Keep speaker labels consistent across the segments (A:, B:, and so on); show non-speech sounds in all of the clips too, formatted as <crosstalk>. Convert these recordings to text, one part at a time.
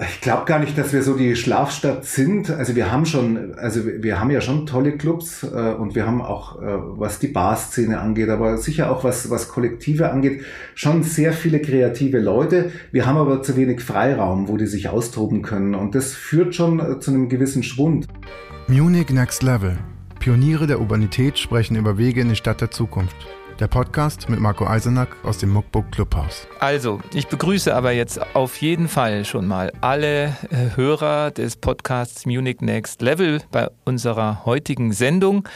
A: Ich glaube gar nicht, dass wir so die Schlafstadt sind. Also wir haben schon, also wir haben ja schon tolle Clubs äh, und wir haben auch, äh, was die Barszene angeht, aber sicher auch was, was Kollektive angeht, schon sehr viele kreative Leute. Wir haben aber zu wenig Freiraum, wo die sich austoben können und das führt schon äh, zu einem gewissen Schwund.
B: Munich Next Level. Pioniere der Urbanität sprechen über Wege in die Stadt der Zukunft. Der Podcast mit Marco Eisenack aus dem Muckbook Clubhaus.
C: Also, ich begrüße aber jetzt auf jeden Fall schon mal alle äh, Hörer des Podcasts Munich Next Level bei unserer heutigen Sendung.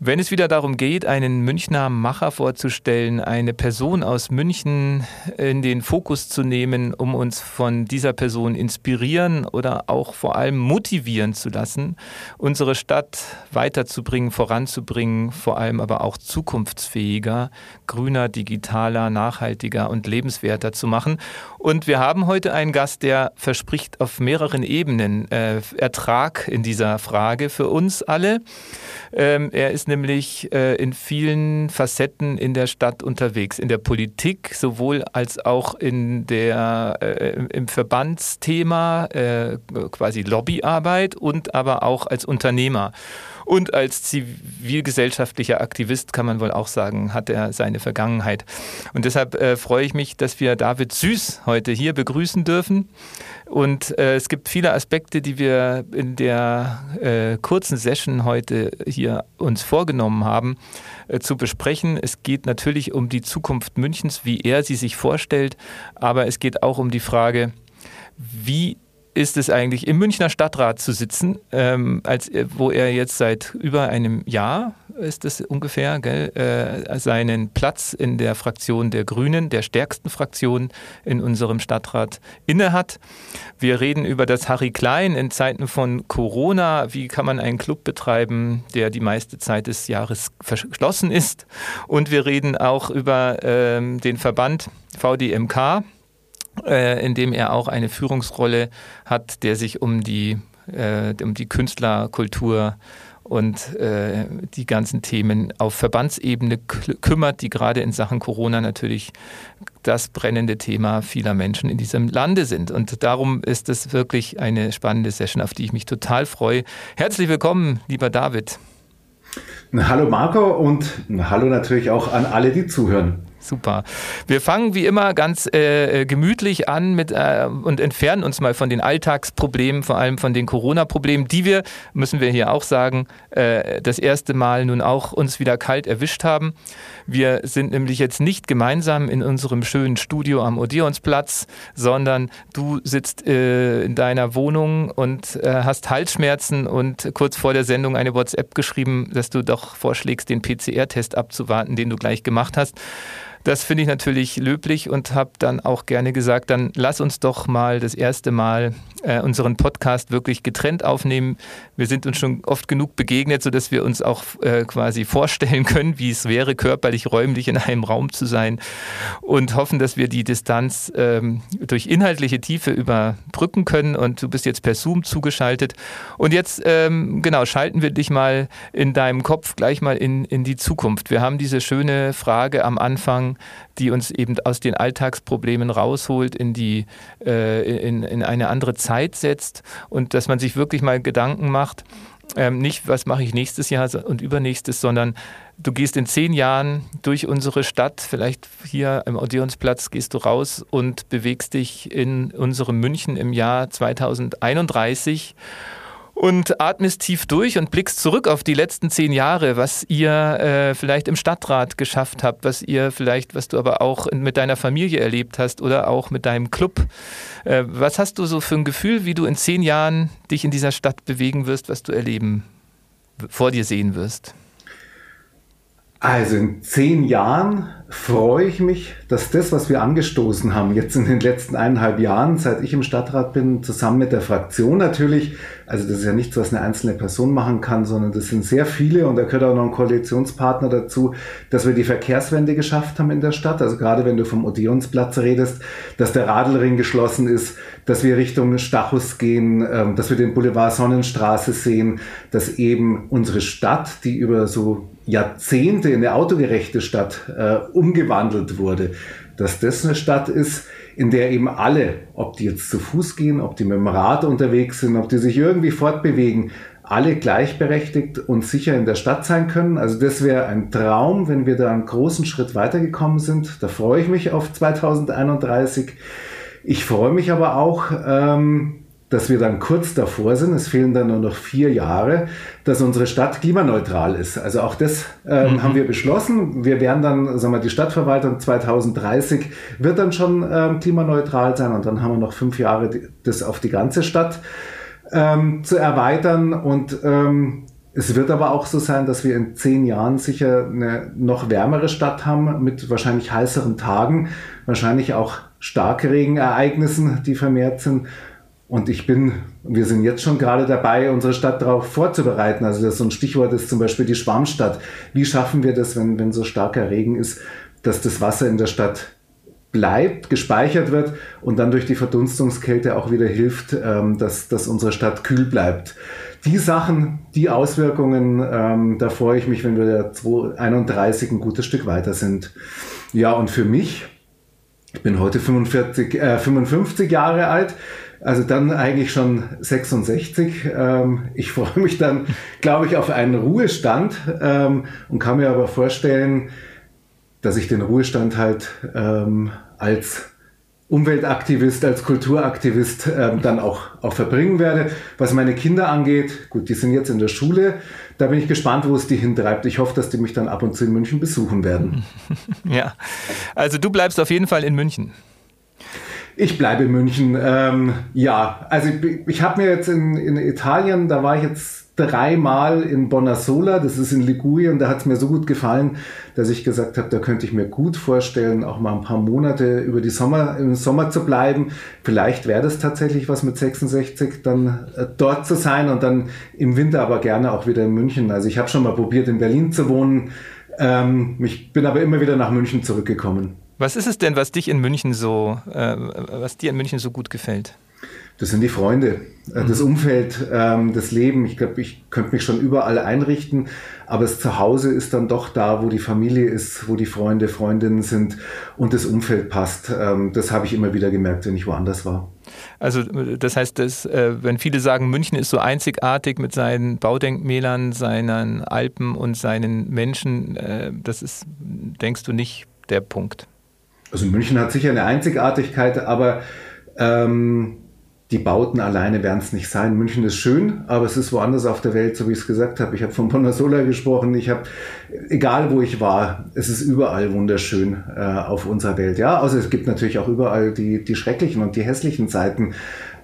C: Wenn es wieder darum geht, einen Münchner Macher vorzustellen, eine Person aus München in den Fokus zu nehmen, um uns von dieser Person inspirieren oder auch vor allem motivieren zu lassen, unsere Stadt weiterzubringen, voranzubringen, vor allem aber auch zukunftsfähiger, grüner, digitaler, nachhaltiger und lebenswerter zu machen. Und wir haben heute einen Gast, der verspricht auf mehreren Ebenen äh, Ertrag in dieser Frage für uns alle. Ähm, er ist nämlich äh, in vielen Facetten in der Stadt unterwegs, in der Politik sowohl als auch in der, äh, im Verbandsthema, äh, quasi Lobbyarbeit und aber auch als Unternehmer. Und als zivilgesellschaftlicher Aktivist kann man wohl auch sagen, hat er seine Vergangenheit. Und deshalb äh, freue ich mich, dass wir David Süß heute hier begrüßen dürfen. Und äh, es gibt viele Aspekte, die wir in der äh, kurzen Session heute hier uns vorgenommen haben äh, zu besprechen. Es geht natürlich um die Zukunft Münchens, wie er sie sich vorstellt, aber es geht auch um die Frage, wie ist es eigentlich, im Münchner Stadtrat zu sitzen, ähm, als, äh, wo er jetzt seit über einem Jahr, ist es ungefähr, gell, äh, seinen Platz in der Fraktion der Grünen, der stärksten Fraktion in unserem Stadtrat, innehat. Wir reden über das Harry Klein in Zeiten von Corona. Wie kann man einen Club betreiben, der die meiste Zeit des Jahres verschlossen ist? Und wir reden auch über ähm, den Verband VDMK äh, in dem er auch eine Führungsrolle hat, der sich um die, äh, um die Künstlerkultur und äh, die ganzen Themen auf Verbandsebene kümmert, die gerade in Sachen Corona natürlich das brennende Thema vieler Menschen in diesem Lande sind. Und darum ist es wirklich eine spannende Session, auf die ich mich total freue. Herzlich willkommen, lieber David.
A: Hallo Marco und hallo natürlich auch an alle, die zuhören.
C: Super. Wir fangen wie immer ganz äh, äh, gemütlich an mit äh, und entfernen uns mal von den Alltagsproblemen, vor allem von den Corona-Problemen, die wir, müssen wir hier auch sagen, äh, das erste Mal nun auch uns wieder kalt erwischt haben. Wir sind nämlich jetzt nicht gemeinsam in unserem schönen Studio am Odeonsplatz, sondern du sitzt äh, in deiner Wohnung und äh, hast Halsschmerzen und kurz vor der Sendung eine WhatsApp geschrieben, dass du doch vorschlägst, den PCR-Test abzuwarten, den du gleich gemacht hast. Das finde ich natürlich löblich und habe dann auch gerne gesagt, dann lass uns doch mal das erste Mal äh, unseren Podcast wirklich getrennt aufnehmen. Wir sind uns schon oft genug begegnet, sodass wir uns auch äh, quasi vorstellen <laughs> können, wie es wäre, körperlich, räumlich in einem Raum zu sein und hoffen, dass wir die Distanz ähm, durch inhaltliche Tiefe überbrücken können. Und du bist jetzt per Zoom zugeschaltet. Und jetzt, ähm, genau, schalten wir dich mal in deinem Kopf gleich mal in, in die Zukunft. Wir haben diese schöne Frage am Anfang, die uns eben aus den Alltagsproblemen rausholt, in, die, äh, in, in eine andere Zeit setzt und dass man sich wirklich mal Gedanken macht, ähm, nicht, was mache ich nächstes Jahr und übernächstes, sondern du gehst in zehn Jahren durch unsere Stadt, vielleicht hier im Odeonsplatz gehst du raus und bewegst dich in unserem München im Jahr 2031 und atmest tief durch und blickst zurück auf die letzten zehn Jahre, was ihr äh, vielleicht im Stadtrat geschafft habt, was ihr vielleicht, was du aber auch mit deiner Familie erlebt hast oder auch mit deinem Club. Äh, was hast du so für ein Gefühl, wie du in zehn Jahren dich in dieser Stadt bewegen wirst, was du erleben, vor dir sehen wirst?
A: Also in zehn Jahren freue ich mich, dass das, was wir angestoßen haben, jetzt in den letzten eineinhalb Jahren, seit ich im Stadtrat bin, zusammen mit der Fraktion natürlich, also das ist ja nichts, was eine einzelne Person machen kann, sondern das sind sehr viele und da gehört auch noch ein Koalitionspartner dazu, dass wir die Verkehrswende geschafft haben in der Stadt. Also gerade wenn du vom Odeonsplatz redest, dass der Radelring geschlossen ist, dass wir Richtung Stachus gehen, ähm, dass wir den Boulevard Sonnenstraße sehen, dass eben unsere Stadt, die über so Jahrzehnte in eine autogerechte Stadt äh, umgewandelt wurde, dass das eine Stadt ist, in der eben alle, ob die jetzt zu Fuß gehen, ob die mit dem Rad unterwegs sind, ob die sich irgendwie fortbewegen, alle gleichberechtigt und sicher in der Stadt sein können. Also das wäre ein Traum, wenn wir da einen großen Schritt weitergekommen sind. Da freue ich mich auf 2031. Ich freue mich aber auch, ähm, dass wir dann kurz davor sind, es fehlen dann nur noch vier Jahre, dass unsere Stadt klimaneutral ist. Also auch das ähm, mhm. haben wir beschlossen. Wir werden dann, sagen wir, die Stadtverwaltung 2030 wird dann schon ähm, klimaneutral sein und dann haben wir noch fünf Jahre das auf die ganze Stadt ähm, zu erweitern und ähm, es wird aber auch so sein, dass wir in zehn Jahren sicher eine noch wärmere Stadt haben mit wahrscheinlich heißeren Tagen, wahrscheinlich auch Starkregenereignissen, die vermehrt sind. Und ich bin, wir sind jetzt schon gerade dabei, unsere Stadt darauf vorzubereiten. Also das so ein Stichwort ist zum Beispiel die Schwammstadt. Wie schaffen wir das, wenn, wenn so starker Regen ist, dass das Wasser in der Stadt bleibt, gespeichert wird und dann durch die Verdunstungskälte auch wieder hilft, ähm, dass, dass unsere Stadt kühl bleibt. Die Sachen, die Auswirkungen, ähm, da freue ich mich, wenn wir 2031 ein gutes Stück weiter sind. Ja, und für mich, ich bin heute 45, äh, 55 Jahre alt, also dann eigentlich schon 66. Ähm, ich <laughs> freue mich dann, glaube ich, auf einen Ruhestand ähm, und kann mir aber vorstellen, dass ich den Ruhestand halt ähm, als Umweltaktivist, als Kulturaktivist ähm, dann auch, auch verbringen werde. Was meine Kinder angeht, gut, die sind jetzt in der Schule, da bin ich gespannt, wo es die hintreibt. Ich hoffe, dass die mich dann ab und zu in München besuchen werden. <laughs>
C: Ja, also du bleibst auf jeden Fall in München.
A: Ich bleibe in München. Ähm, ja, also ich, ich habe mir jetzt in, in Italien, da war ich jetzt dreimal in Bonassola, das ist in Ligurien, da hat es mir so gut gefallen, dass ich gesagt habe, da könnte ich mir gut vorstellen, auch mal ein paar Monate über die Sommer, im Sommer zu bleiben. Vielleicht wäre das tatsächlich was mit 66, dann äh, dort zu sein und dann im Winter aber gerne auch wieder in München. Also ich habe schon mal probiert, in Berlin zu wohnen. Ähm, ich bin aber immer wieder nach München zurückgekommen.
C: Was ist es denn, was dich in München so, äh, was dir in München so gut gefällt?
A: Das sind die Freunde, äh, das mhm. Umfeld, ähm, das Leben. Ich glaube, ich könnte mich schon überall einrichten, aber das Zuhause ist dann doch da, wo die Familie ist, wo die Freunde, Freundinnen sind und das Umfeld passt. Ähm, das habe ich immer wieder gemerkt, wenn ich woanders war.
C: Also das heißt, dass, äh, wenn viele sagen, München ist so einzigartig mit seinen Baudenkmälern, seinen Alpen und seinen Menschen, äh, das ist, denkst du nicht der Punkt?
A: Also München hat sicher eine Einzigartigkeit, aber ähm, die Bauten alleine werden es nicht sein. München ist schön, aber es ist woanders auf der Welt, so wie ich es gesagt habe. Ich habe von Bonasola gesprochen. Ich habe, egal wo ich war, es ist überall wunderschön äh, auf unserer Welt. Ja, also es gibt natürlich auch überall die, die schrecklichen und die hässlichen Seiten.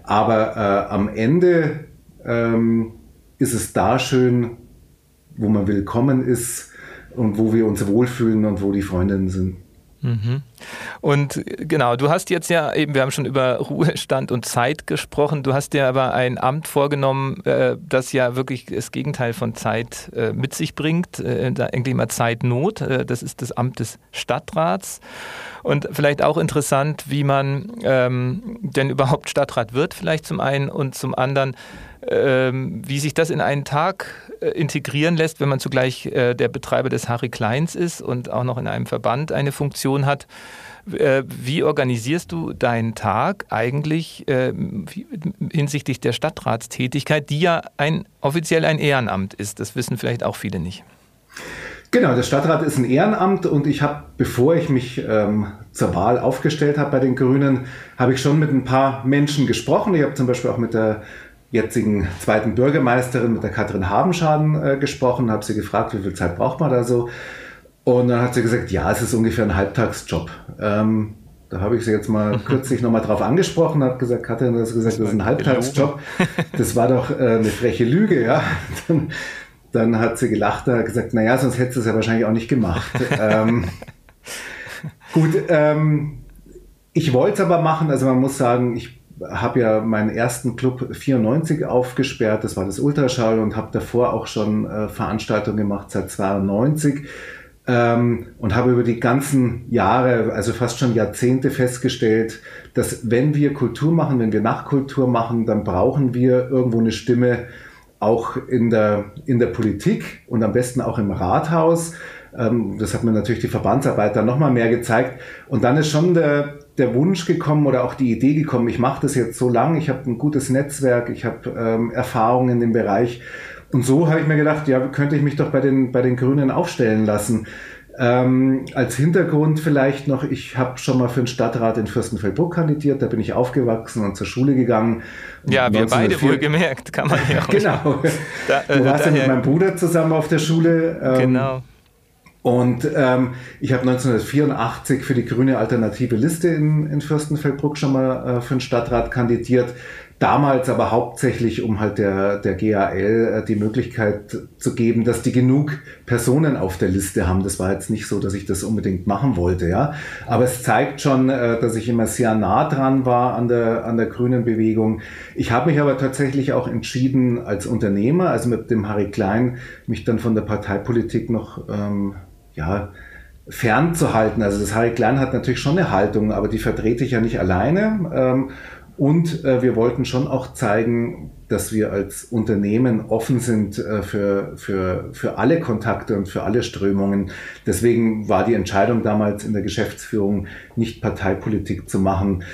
A: Aber äh, am Ende ähm, ist es da schön, wo man willkommen ist und wo wir uns wohlfühlen und wo die Freundinnen sind.
C: Mhm. Und genau, du hast jetzt ja eben, wir haben schon über Ruhestand und Zeit gesprochen, du hast dir aber ein Amt vorgenommen, äh, das ja wirklich das Gegenteil von Zeit äh, mit sich bringt, äh, eigentlich immer Zeitnot, das ist das Amt des Stadtrats. Und vielleicht auch interessant, wie man ähm, denn überhaupt Stadtrat wird, vielleicht zum einen und zum anderen, ähm, wie sich das in einen Tag äh, integrieren lässt, wenn man zugleich äh, der Betreiber des Harry Kleins ist und auch noch in einem Verband eine Funktion hat. Äh, wie organisierst du deinen Tag eigentlich äh, hinsichtlich der Stadtratstätigkeit, die ja ein, offiziell ein Ehrenamt ist? Das wissen vielleicht auch viele nicht.
A: Genau, der Stadtrat ist ein Ehrenamt und ich habe, bevor ich mich ähm, zur Wahl aufgestellt habe bei den Grünen, habe ich schon mit ein paar Menschen gesprochen. Ich habe zum Beispiel auch mit der jetzigen zweiten Bürgermeisterin, mit der Katrin Habenschaden äh, gesprochen, habe sie gefragt, wie viel Zeit braucht man da so. Und dann hat sie gesagt, ja, es ist ungefähr ein Halbtagsjob. Ähm, da habe ich sie jetzt mal <laughs> kürzlich nochmal drauf angesprochen, habe gesagt, Katrin, du hast gesagt, das ist ein Halbtagsjob. Das war doch äh, eine freche Lüge, ja. Dann, dann hat sie gelacht und hat gesagt, naja, sonst hättest du es ja wahrscheinlich auch nicht gemacht. ähm, gut, ähm, ich wollte es aber machen, also man muss sagen, ich habe ja meinen ersten Club 94 aufgesperrt, das war das Ultraschall und habe davor auch schon äh, Veranstaltungen gemacht seit 92 ähm, und habe über die ganzen Jahre, also fast schon Jahrzehnte festgestellt, dass wenn wir Kultur machen, wenn wir Nachtkultur machen, dann brauchen wir irgendwo eine Stimme auch in der, in der Politik und am besten auch im Rathaus. Ähm, das hat mir natürlich die Verbandsarbeit dann nochmal mehr gezeigt. Und dann ist schon der, der Wunsch gekommen oder auch die Idee gekommen, ich mache das jetzt so lang, ich habe ein gutes Netzwerk, ich habe ähm, Erfahrungen in dem Bereich. Und so habe ich mir gedacht, ja, könnte ich mich doch bei den, bei den Grünen aufstellen lassen. Ähm, als Hintergrund vielleicht noch, ich habe schon mal für den Stadtrat in Fürstenfeldbruck kandidiert, da bin ich aufgewachsen und zur Schule gegangen.
C: ja, wir beide wohl gemerkt, kann man ja <laughs> auch.
A: genau. <laughs> Da, äh, du warst ja mit meinem Bruder zusammen auf der Schule.
C: Ähm, genau.
A: Und ähm, ich habe 1984 für die grüne alternative Liste in, in Fürstenfeldbruck schon mal äh, für den Stadtrat kandidiert. Damals aber hauptsächlich, um halt der, der GAL äh, die Möglichkeit zu geben, dass die genug Personen auf der Liste haben. Das war jetzt nicht so, dass ich das unbedingt machen wollte, ja. Aber es zeigt schon, äh, dass ich immer sehr nah dran war an der, an der grünen Bewegung. Ich habe mich aber tatsächlich auch entschieden, als Unternehmer, also mit dem Harry Klein, mich dann von der Parteipolitik noch, ähm, ja, fernzuhalten. Also das Harry Klein hat natürlich schon eine Haltung, aber die vertrete ich ja nicht alleine. Ähm, und äh, wir wollten schon auch zeigen, dass wir als Unternehmen offen sind äh, für, für, für alle Kontakte und für alle Strömungen. Deswegen war die Entscheidung damals in der Geschäftsführung, nicht Parteipolitik zu machen.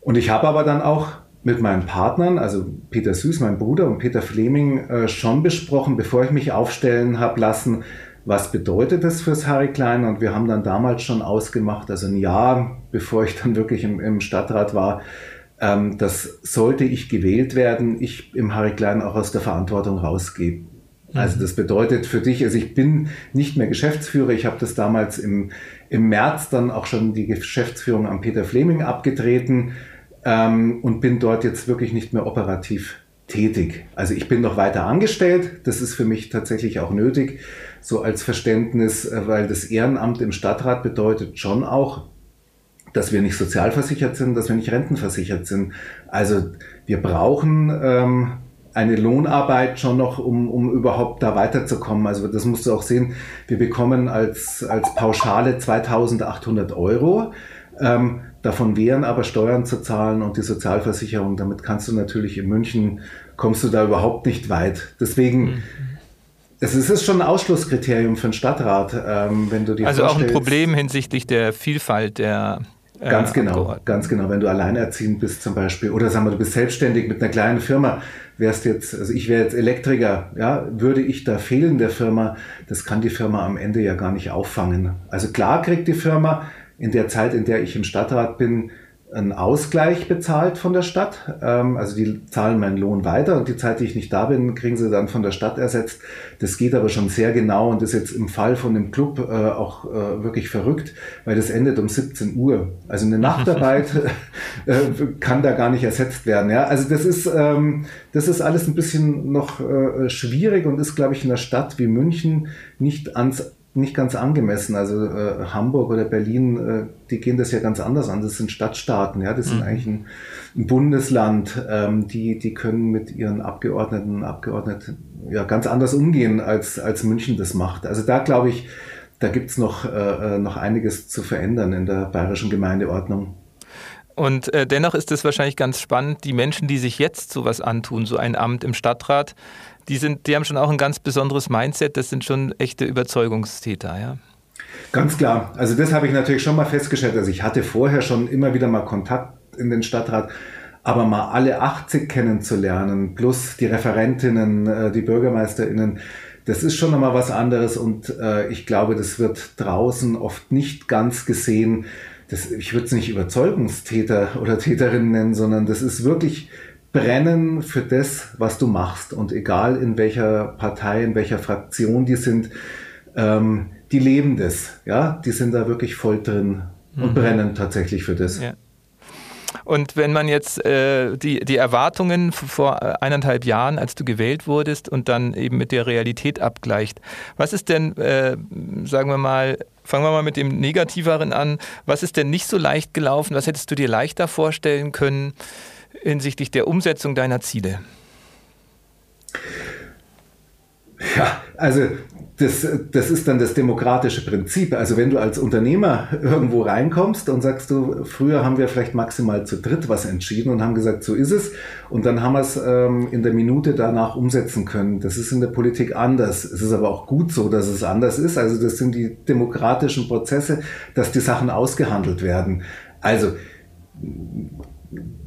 A: Und ich habe aber dann auch mit meinen Partnern, also Peter Süß, mein Bruder, und Peter Fleming äh, schon besprochen, bevor ich mich aufstellen habe lassen, was bedeutet das fürs Harry Klein? Und wir haben dann damals schon ausgemacht, also ein Jahr bevor ich dann wirklich im, im Stadtrat war, ähm, dass sollte ich gewählt werden, ich im Harry Klein auch aus der Verantwortung rausgehe. Also das bedeutet für dich, also ich bin nicht mehr Geschäftsführer, ich habe das damals im, im März dann auch schon die Geschäftsführung an Peter Fleming abgetreten ähm, und bin dort jetzt wirklich nicht mehr operativ tätig. Also ich bin noch weiter angestellt, das ist für mich tatsächlich auch nötig, so als Verständnis, äh, weil das Ehrenamt im Stadtrat bedeutet schon auch, dass wir nicht sozialversichert sind, dass wir nicht rentenversichert sind. Also wir brauchen ähm, eine Lohnarbeit schon noch, um, um überhaupt da weiterzukommen. Also das musst du auch sehen. Wir bekommen als, als Pauschale 2800 Euro. Ähm, davon wären aber Steuern zu zahlen und die Sozialversicherung. Damit kannst du natürlich in München, kommst du da überhaupt nicht weit. Deswegen, mhm. Es ist schon ein Ausschlusskriterium für einen Stadtrat, ähm, wenn du
C: die Also auch ein Problem hinsichtlich der Vielfalt der
A: Ganz äh, genau, ganz genau. Wenn du alleinerziehend bist zum Beispiel oder sagen wir, du bist selbstständig mit einer kleinen Firma, wärst jetzt, also ich wäre jetzt Elektriker, ja, würde ich da fehlen der Firma, das kann die Firma am Ende ja gar nicht auffangen. Also klar kriegt die Firma in der Zeit, in der ich im Stadtrat bin, einen Ausgleich bezahlt von der Stadt. Ähm, also die zahlen meinen Lohn weiter und die Zeit, die ich nicht da bin, kriegen sie dann von der Stadt ersetzt. Das geht aber schon sehr genau und ist jetzt im Fall von dem Club äh, auch äh, wirklich verrückt, weil das endet um 17 Uhr. Also eine Nachtarbeit <laughs> äh, kann da gar nicht ersetzt werden. Ja? Also das ist, ähm, das ist alles ein bisschen noch schwierig und ist, glaube ich, in einer Stadt wie München nicht ans nicht ganz angemessen. Also äh, Hamburg oder Berlin, äh, die gehen das ja ganz anders an. Das sind Stadtstaaten, ja, das sind mhm. eigentlich ein, ein Bundesland. Ähm, die, die können mit ihren Abgeordneten, Abgeordneten ja ganz anders umgehen, als, als München das macht. Also da glaube ich, da gibt's noch, äh, äh, noch einiges zu verändern in der bayerischen Gemeindeordnung.
C: Und äh, dennoch ist es wahrscheinlich ganz spannend, die Menschen, die sich jetzt sowas antun, so ein Amt im Stadtrat, die, sind, die haben schon auch ein ganz besonderes Mindset, das sind schon echte Überzeugungstäter, ja.
A: Ganz klar. Also das habe ich natürlich schon mal festgestellt. Also ich hatte vorher schon immer wieder mal Kontakt in den Stadtrat, aber mal alle 80 kennenzulernen, plus die Referentinnen, äh, die Bürgermeisterinnen, das ist schon nochmal was anderes und äh, ich glaube, das wird draußen oft nicht ganz gesehen. Das, ich würde es nicht Überzeugungstäter oder Täterinnen nennen, sondern das ist wirklich brennen für das, was du machst. Und egal in welcher Partei, in welcher Fraktion die sind, ähm, die leben das. Ja, die sind da wirklich voll drin und mhm. brennen tatsächlich für das. Ja.
C: Und wenn man jetzt äh, die, die Erwartungen vor äh, eineinhalb Jahren, als du gewählt wurdest, und dann eben mit der Realität abgleicht, was ist denn, äh, sagen wir mal, fangen wir mal mit dem Negativeren an, was ist denn nicht so leicht gelaufen? Was hättest du dir leichter vorstellen können? Hinsichtlich der Umsetzung deiner Ziele?
A: Ja, also das, das ist dann das demokratische Prinzip. Also wenn du als Unternehmer irgendwo reinkommst und sagst du, früher haben wir vielleicht maximal zu dritt was entschieden und haben gesagt, so ist es. Und dann haben wir es ähm, in der Minute danach umsetzen können. Das ist in der Politik anders. Es ist aber auch gut so, dass es anders ist. Also das sind die demokratischen Prozesse, dass die Sachen ausgehandelt werden. Also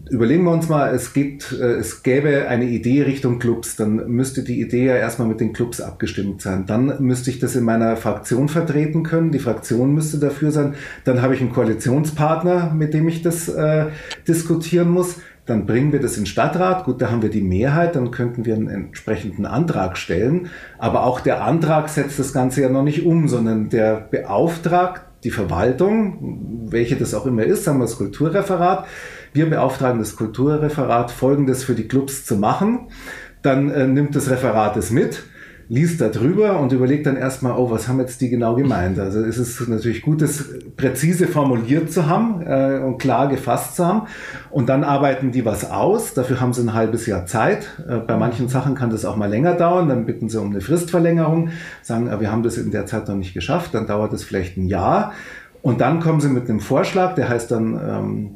A: überlegen wir uns mal, es gibt, äh, es gäbe eine Idee Richtung Clubs, dann müsste die Idee ja erstmal mit den Clubs abgestimmt sein. Dann müsste ich das in meiner Fraktion vertreten können. Die Fraktion müsste dafür sein. Dann habe ich einen Koalitionspartner, mit dem ich das äh, diskutieren muss. Dann bringen wir das in Stadtrat. Gut, da haben wir die Mehrheit. Dann könnten wir einen entsprechenden Antrag stellen. Aber auch der Antrag setzt das Ganze ja noch nicht um, sondern der beauftragt die Verwaltung, welche das auch immer ist, sagen wir das Kulturreferat, wir beauftragen das Kulturreferat, Folgendes für die Clubs zu machen. Dann äh, nimmt das Referat es mit liest da drüber und überlegt dann erstmal, oh, was haben jetzt die genau gemeint? Also es ist natürlich gut, das präzise formuliert zu haben äh, und klar gefasst zu haben. Und dann arbeiten die was aus. Dafür haben sie ein halbes Jahr Zeit. Äh, bei manchen Sachen kann das auch mal länger dauern. Dann bitten sie um eine Fristverlängerung, sagen, äh, wir haben das in der Zeit noch nicht geschafft. Dann dauert es vielleicht ein Jahr. Und dann kommen sie mit einem Vorschlag, der heißt dann ähm,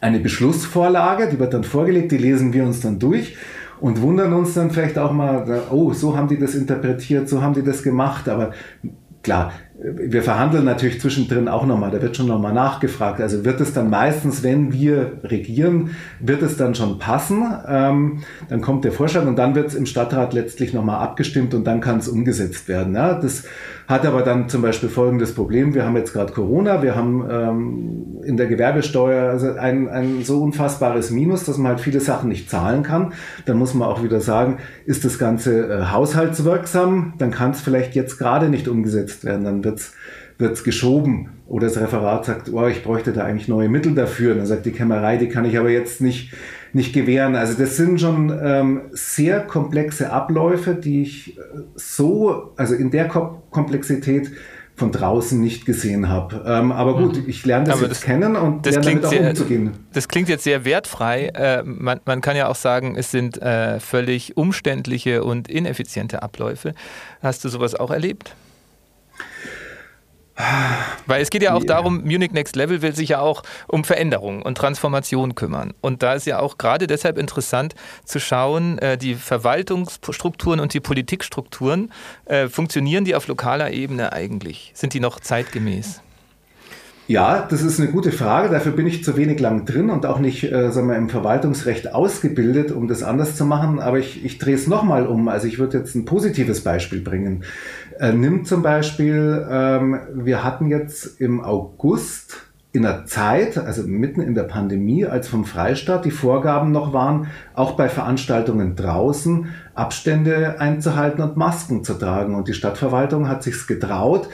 A: eine Beschlussvorlage, die wird dann vorgelegt, die lesen wir uns dann durch und wundern uns dann vielleicht auch mal, oh, so haben die das interpretiert, so haben die das gemacht, aber klar, wir verhandeln natürlich zwischendrin auch nochmal, da wird schon nochmal nachgefragt. Also wird es dann meistens, wenn wir regieren, wird es dann schon passen. Ähm, dann kommt der Vorschlag und dann wird es im Stadtrat letztlich nochmal abgestimmt und dann kann es umgesetzt werden. Ja? Das hat aber dann zum Beispiel folgendes Problem. Wir haben jetzt gerade Corona, wir haben ähm, in der Gewerbesteuer also ein, ein so unfassbares Minus, dass man halt viele Sachen nicht zahlen kann. Dann muss man auch wieder sagen, ist das Ganze äh, haushaltswirksam? Dann kann es vielleicht jetzt gerade nicht umgesetzt werden. Dann wird's wird's geschoben oder das Referat sagt, oh, ich bräuchte da eigentlich neue Mittel dafür. Und dann sagt die Kämmerei, die kann ich aber jetzt nicht, nicht gewähren. Also das sind schon ähm, sehr komplexe Abläufe, die ich äh, so, also in der Komplexität von draußen nicht gesehen habe. Ähm, aber gut, mhm. ich lerne das aber jetzt das, kennen und
C: das lerne damit auch sehr, umzugehen. Das klingt jetzt sehr wertfrei. Äh, man, man, kann ja auch sagen, es sind äh, völlig umständliche und ineffiziente Abläufe. Hast du sowas auch erlebt? Weil es geht ja auch yeah. darum, Munich Next Level will sich ja auch um Veränderung und Transformation kümmern. Und da ist ja auch gerade deshalb interessant zu schauen, äh, die Verwaltungsstrukturen und die Politikstrukturen, äh, funktionieren die auf lokaler Ebene eigentlich? Sind die noch zeitgemäß?
A: Ja, das ist eine gute Frage. Dafür bin ich zu wenig lang drin und auch nicht äh, sagen wir, im Verwaltungsrecht ausgebildet, um das anders zu machen. Aber ich, ich drehe es nochmal um. Also ich würde jetzt ein positives Beispiel bringen. Äh, nimm zum Beispiel, ähm, wir hatten jetzt im August in der Zeit, also mitten in der Pandemie, als vom Freistaat die Vorgaben noch waren, auch bei Veranstaltungen draußen Abstände einzuhalten und Masken zu tragen. Und die Stadtverwaltung hat sich's getraut,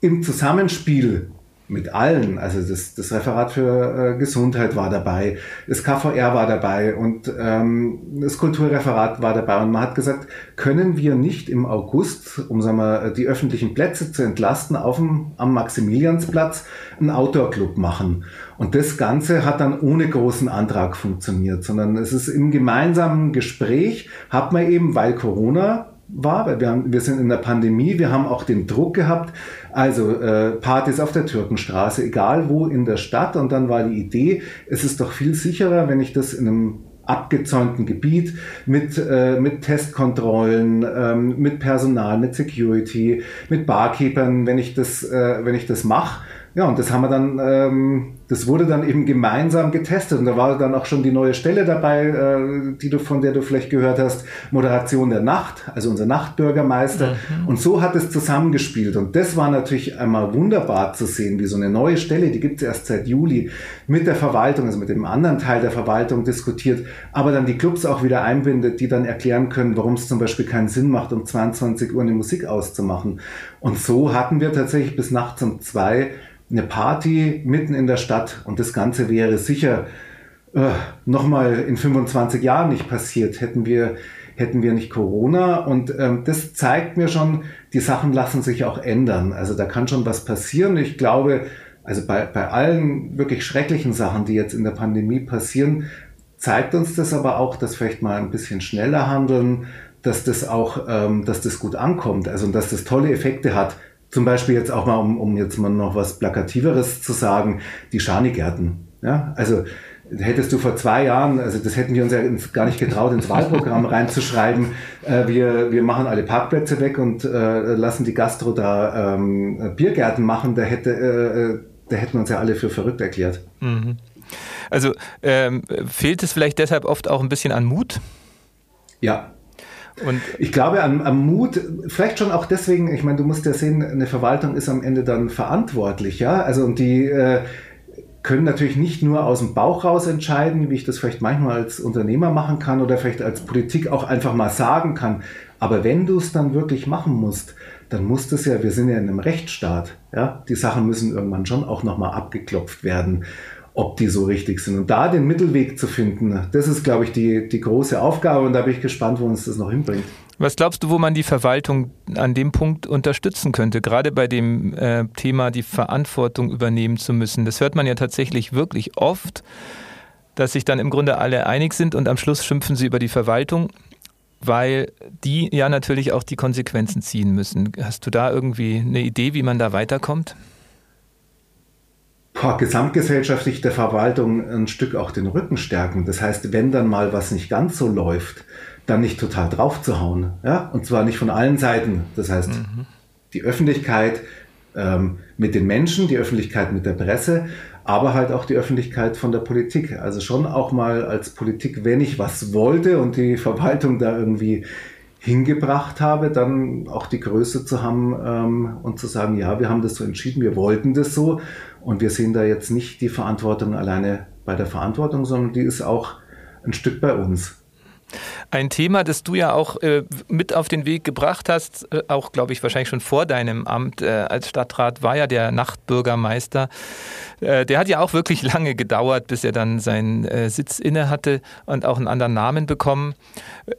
A: im Zusammenspiel mit allen. Also das, das Referat für äh, Gesundheit war dabei, das KVR war dabei und ähm, das Kulturreferat war dabei. Und man hat gesagt, können wir nicht im August, um sagen wir, die öffentlichen Plätze zu entlasten, auf dem, am Maximiliansplatz einen Outdoor-Club machen. Und das Ganze hat dann ohne großen Antrag funktioniert, sondern es ist im gemeinsamen Gespräch, hat man eben, weil Corona war, weil wir, haben, wir sind in der Pandemie, wir haben auch den Druck gehabt, also äh, Partys auf der Türkenstraße, egal wo in der Stadt. Und dann war die Idee, es ist doch viel sicherer, wenn ich das in einem abgezäunten Gebiet mit, äh, mit Testkontrollen, ähm, mit Personal, mit Security, mit Barkeepern, wenn ich das, äh, das mache. Ja, und das haben wir dann ähm, das wurde dann eben gemeinsam getestet und da war dann auch schon die neue Stelle dabei, äh, die du von der du vielleicht gehört hast, Moderation der Nacht, also unser Nachtbürgermeister. Mhm. Und so hat es zusammengespielt und das war natürlich einmal wunderbar zu sehen, wie so eine neue Stelle, die gibt es erst seit Juli, mit der Verwaltung, also mit dem anderen Teil der Verwaltung diskutiert, aber dann die Clubs auch wieder einbindet, die dann erklären können, warum es zum Beispiel keinen Sinn macht, um 22 Uhr eine Musik auszumachen. Und so hatten wir tatsächlich bis nachts um zwei eine Party mitten in der Stadt und das Ganze wäre sicher äh, nochmal in 25 Jahren nicht passiert, hätten wir, hätten wir nicht Corona. Und ähm, das zeigt mir schon, die Sachen lassen sich auch ändern. Also da kann schon was passieren. Ich glaube, also bei, bei allen wirklich schrecklichen Sachen, die jetzt in der Pandemie passieren, zeigt uns das aber auch, dass vielleicht mal ein bisschen schneller handeln, dass das auch, ähm, dass das gut ankommt, also dass das tolle Effekte hat zum Beispiel jetzt auch mal, um, um jetzt mal noch was Plakativeres zu sagen, die Schanigärten. Ja, also hättest du vor zwei Jahren, also das hätten wir uns ja gar nicht getraut, ins Wahlprogramm <laughs> reinzuschreiben, äh, wir, wir machen alle Parkplätze weg und äh, lassen die Gastro da ähm, Biergärten machen, da, hätte, äh, da hätten uns ja alle für verrückt erklärt. Mhm.
C: Also ähm, fehlt es vielleicht deshalb oft auch ein bisschen an Mut?
A: Ja, und ich glaube an, an, Mut, vielleicht schon auch deswegen, ich meine, du musst ja sehen, eine Verwaltung ist am Ende dann verantwortlich, ja. Also und die äh, können natürlich nicht nur aus dem Bauch raus entscheiden, wie ich das vielleicht manchmal als Unternehmer machen kann oder vielleicht als Politik auch einfach mal sagen kann. Aber wenn du es dann wirklich machen musst, dann muss das ja, wir sind ja in einem Rechtsstaat, ja. Die Sachen müssen irgendwann schon auch nochmal abgeklopft werden ob die so richtig sind. Und da den Mittelweg zu finden, das ist, glaube ich, die, die große Aufgabe und da bin ich gespannt, wo uns das noch hinbringt.
C: Was glaubst du, wo man die Verwaltung an dem Punkt unterstützen könnte, gerade bei dem äh, Thema, die Verantwortung übernehmen zu müssen? Das hört man ja tatsächlich wirklich oft, dass sich dann im Grunde alle einig sind und am Schluss schimpfen sie über die Verwaltung, weil die ja natürlich auch die Konsequenzen ziehen müssen. Hast du da irgendwie eine Idee, wie man da weiterkommt?
A: Gesamtgesellschaftlich der Verwaltung ein Stück auch den Rücken stärken. Das heißt, wenn dann mal was nicht ganz so läuft, dann nicht total draufzuhauen. Ja? Und zwar nicht von allen Seiten. Das heißt, mhm. die Öffentlichkeit ähm, mit den Menschen, die Öffentlichkeit mit der Presse, aber halt auch die Öffentlichkeit von der Politik. Also schon auch mal als Politik, wenn ich was wollte und die Verwaltung da irgendwie hingebracht habe, dann auch die Größe zu haben ähm, und zu sagen, ja, wir haben das so entschieden, wir wollten das so und wir sehen da jetzt nicht die Verantwortung alleine bei der Verantwortung, sondern die ist auch ein Stück bei uns.
C: Ein Thema, das du ja auch äh, mit auf den Weg gebracht hast, äh, auch glaube ich wahrscheinlich schon vor deinem Amt äh, als Stadtrat, war ja der Nachtbürgermeister. Äh, der hat ja auch wirklich lange gedauert, bis er dann seinen äh, Sitz inne hatte und auch einen anderen Namen bekommen.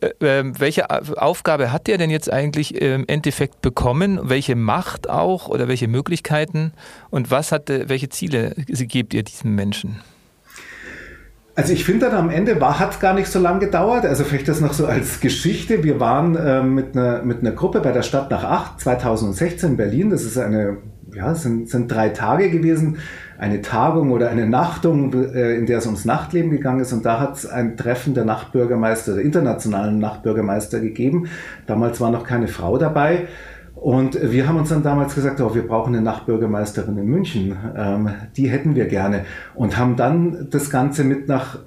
C: Äh, welche Aufgabe hat der denn jetzt eigentlich im Endeffekt bekommen? Welche Macht auch oder welche Möglichkeiten? Und was hat, welche Ziele gebt ihr diesem Menschen?
A: Also ich finde dann am Ende hat es gar nicht so lange gedauert. Also vielleicht das noch so als Geschichte. Wir waren äh, mit, einer, mit einer Gruppe bei der Stadt nach acht 2016 in Berlin. Das ist eine, ja, sind, sind drei Tage gewesen. Eine Tagung oder eine Nachtung, äh, in der es ums Nachtleben gegangen ist. Und da hat es ein Treffen der Nachtbürgermeister, der internationalen Nachtbürgermeister gegeben. Damals war noch keine Frau dabei. Und wir haben uns dann damals gesagt, oh, wir brauchen eine Nachbürgermeisterin in München. Ähm, die hätten wir gerne. Und haben dann das Ganze mit nach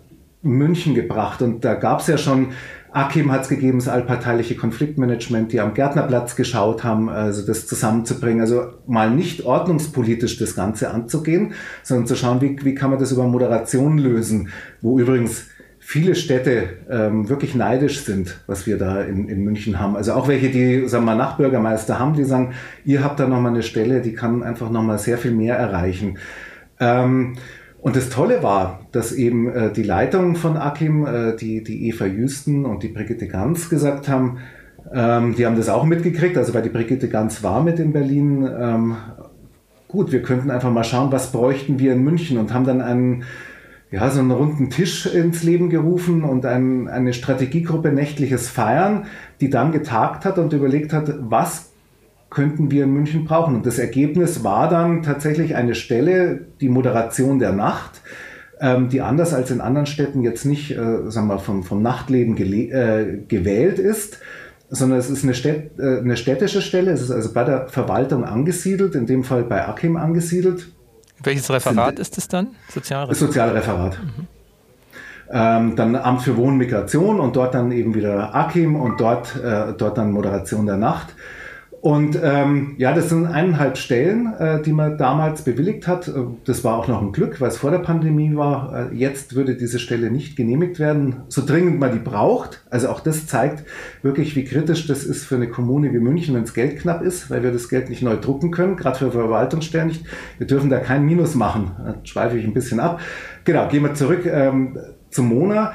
A: München gebracht. Und da gab es ja schon, Akim hat es gegeben, das allparteiliche Konfliktmanagement, die am Gärtnerplatz geschaut haben, also das zusammenzubringen. Also mal nicht ordnungspolitisch das Ganze anzugehen, sondern zu schauen, wie, wie kann man das über Moderation lösen. Wo übrigens viele Städte ähm, wirklich neidisch sind, was wir da in, in München haben. Also auch welche, die sagen wir mal Nachbürgermeister haben, die sagen, ihr habt da nochmal eine Stelle, die kann einfach nochmal sehr viel mehr erreichen. Ähm, und das Tolle war, dass eben äh, die Leitung von Akim, äh, die, die Eva Jüsten und die Brigitte Ganz gesagt haben, ähm, die haben das auch mitgekriegt, also weil die Brigitte Ganz war mit in Berlin, ähm, gut, wir könnten einfach mal schauen, was bräuchten wir in München und haben dann einen ja, so einen runden Tisch ins Leben gerufen und ein, eine Strategiegruppe Nächtliches Feiern, die dann getagt hat und überlegt hat, was könnten wir in München brauchen. Und das Ergebnis war dann tatsächlich eine Stelle, die Moderation der Nacht, ähm, die anders als in anderen Städten jetzt nicht, äh, sagen wir, vom, vom Nachtleben äh, gewählt ist, sondern es ist eine, Städt, äh, eine städtische Stelle. Es ist also bei der Verwaltung angesiedelt, in dem Fall bei Akim angesiedelt.
C: Welches Referat ist es dann?
A: Sozialreferat. Sozialreferat. Mhm. Ähm, dann Amt für Wohnen, Migration und dort dann eben wieder Akim und dort, äh, dort dann Moderation der Nacht. Und ähm, ja, das sind eineinhalb Stellen, äh, die man damals bewilligt hat. Äh, das war auch noch ein Glück, weil es vor der Pandemie war. Äh, jetzt würde diese Stelle nicht genehmigt werden, so dringend man die braucht. Also auch das zeigt wirklich, wie kritisch das ist für eine Kommune wie München, wenn es Geld knapp ist, weil wir das Geld nicht neu drucken können, gerade für Verwaltungsstellen nicht. Wir dürfen da kein Minus machen. Da schweife ich ein bisschen ab. Genau, gehen wir zurück ähm, zum Mona.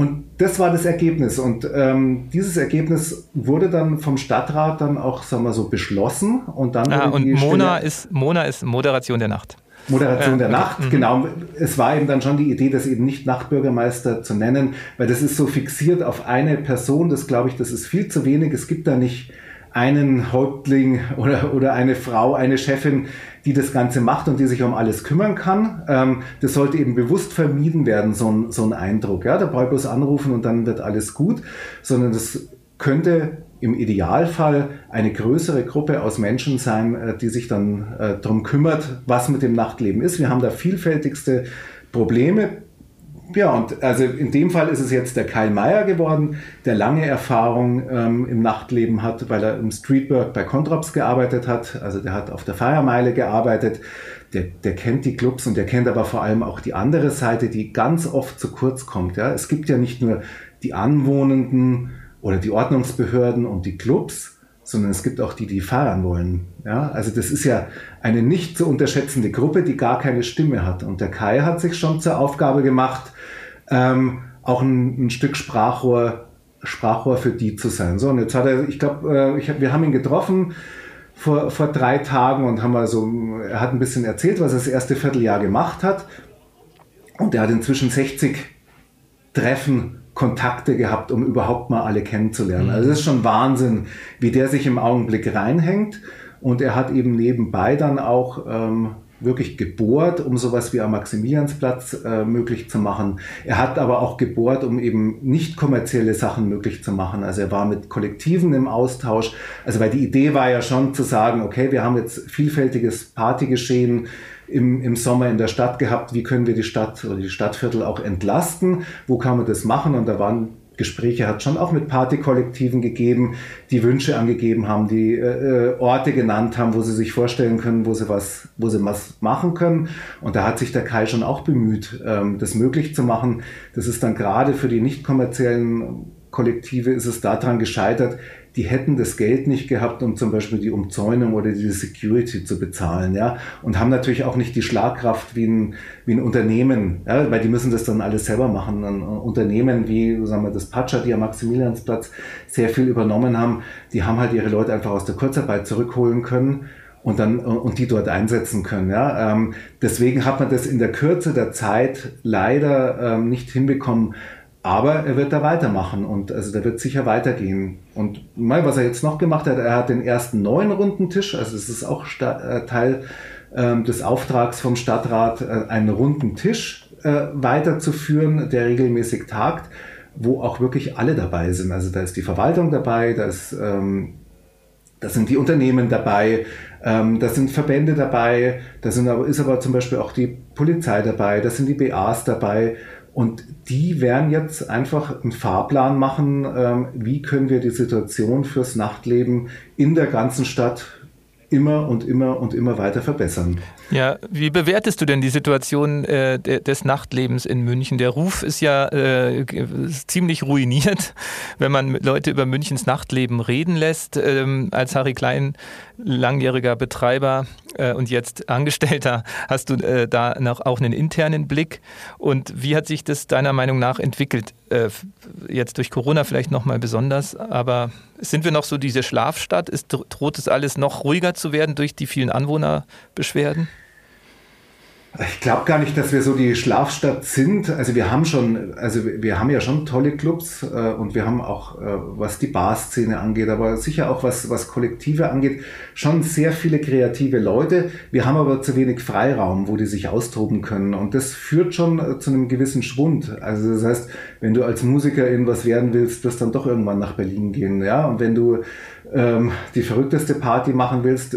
A: Und das war das Ergebnis. Und ähm, dieses Ergebnis wurde dann vom Stadtrat dann auch, sagen wir so, beschlossen. Und dann
C: ah, und Mona ist, Mona ist Moderation der Nacht.
A: Moderation der okay. Nacht, mhm. genau. Es war eben dann schon die Idee, das eben nicht Nachtbürgermeister zu nennen, weil das ist so fixiert auf eine Person. Das glaube ich, das ist viel zu wenig. Es gibt da nicht einen Häuptling oder, oder eine Frau, eine Chefin, die das Ganze macht und die sich um alles kümmern kann. Ähm, das sollte eben bewusst vermieden werden, so ein, so ein Eindruck. Ja, braucht bloß anrufen und dann wird alles gut, sondern das könnte im Idealfall eine größere Gruppe aus Menschen sein, äh, die sich dann äh, darum kümmert, was mit dem Nachtleben ist. Wir haben da vielfältigste Probleme ja, und also in dem Fall ist es jetzt der Kyle Meyer geworden, der lange Erfahrung ähm, im Nachtleben hat, weil er im Streetwork bei Controps gearbeitet hat. Also der hat auf der Feiermeile gearbeitet. Der, der kennt die Clubs und der kennt aber vor allem auch die andere Seite, die ganz oft zu kurz kommt. Ja? Es gibt ja nicht nur die Anwohnenden oder die Ordnungsbehörden und die Clubs, sondern es gibt auch die, die feiern wollen. Ja, also das ist ja eine nicht zu unterschätzende Gruppe, die gar keine Stimme hat. Und der Kai hat sich schon zur Aufgabe gemacht, ähm, auch ein, ein, Stück Sprachrohr, Sprachrohr für die zu sein. So, und jetzt hat er, ich glaube, äh, hab, wir haben ihn getroffen vor, vor drei Tagen und haben also, er hat ein bisschen erzählt, was er das erste Vierteljahr gemacht hat. Und er hat inzwischen 60 Treffen Kontakte gehabt, um überhaupt mal alle kennenzulernen. Mhm. Also es ist schon Wahnsinn, wie der sich im Augenblick reinhängt. Und er hat eben nebenbei dann auch ähm, wirklich gebohrt, um sowas wie am Maximiliansplatz äh, möglich zu machen. Er hat aber auch gebohrt, um eben nicht kommerzielle Sachen möglich zu machen. Also er war mit Kollektiven im Austausch. Also weil die Idee war ja schon zu sagen, okay, wir haben jetzt vielfältiges Partygeschehen im, im Sommer in der Stadt gehabt, wie können wir die Stadt oder die Stadtviertel auch entlasten, wo kann man das machen und da waren Gespräche hat schon auch mit Partykollektiven gegeben, die Wünsche angegeben haben, die äh, äh, Orte genannt haben, wo sie sich vorstellen können, wo sie was, wo sie was machen können. Und da hat sich der Kai schon auch bemüht, ähm, das möglich zu machen. Das ist dann gerade für die nicht kommerziellen Kollektive ist es daran gescheitert, die hätten das Geld nicht gehabt, um zum Beispiel die Umzäunung oder die Security zu bezahlen, ja, und haben natürlich auch nicht die Schlagkraft wie ein, wie ein Unternehmen, ja, weil die müssen das dann alles selber machen. Ein Unternehmen wie, sagen wir, das Patscha, die am Maximiliansplatz sehr viel übernommen haben, die haben halt ihre Leute einfach aus der Kurzarbeit zurückholen können und dann und die dort einsetzen können. Ja? Ähm, deswegen hat man das in der Kürze der Zeit leider ähm, nicht hinbekommen, aber er wird da weitermachen und also der wird sicher weitergehen. Und mal, was er jetzt noch gemacht hat, er hat den ersten neuen Rundentisch, also es ist auch äh, Teil äh, des Auftrags vom Stadtrat, äh, einen runden Tisch äh, weiterzuführen, der regelmäßig tagt, wo auch wirklich alle dabei sind. Also da ist die Verwaltung dabei, da ist ähm, da sind die Unternehmen dabei, ähm, da sind Verbände dabei, da sind aber, ist aber zum Beispiel auch die Polizei dabei, da sind die BAs dabei und die werden jetzt einfach einen Fahrplan machen, ähm, wie können wir die Situation fürs Nachtleben in der ganzen Stadt immer und immer und immer weiter verbessern.
C: Ja, wie bewertest du denn die Situation äh, des Nachtlebens in München? Der Ruf ist ja äh, ziemlich ruiniert, <laughs> wenn man Leute über Münchens Nachtleben reden lässt. Ähm, als Harry Klein, langjähriger Betreiber äh, und jetzt Angestellter, hast du äh, da noch auch einen internen Blick. Und wie hat sich das deiner Meinung nach entwickelt? Äh, jetzt durch Corona vielleicht nochmal besonders, aber sind wir noch so diese Schlafstadt? Ist, droht es alles noch ruhiger zu werden durch die vielen Anwohnerbeschwerden?
A: Ich glaube gar nicht, dass wir so die Schlafstadt sind. Also wir haben schon, also wir haben ja schon tolle Clubs äh, und wir haben auch, äh, was die Barszene angeht, aber sicher auch was, was Kollektive angeht, schon sehr viele kreative Leute. Wir haben aber zu wenig Freiraum, wo die sich austoben können und das führt schon äh, zu einem gewissen Schwund. Also das heißt, wenn du als Musiker irgendwas werden willst, wirst dann doch irgendwann nach Berlin gehen, ja. Und wenn du ähm, die verrückteste Party machen willst,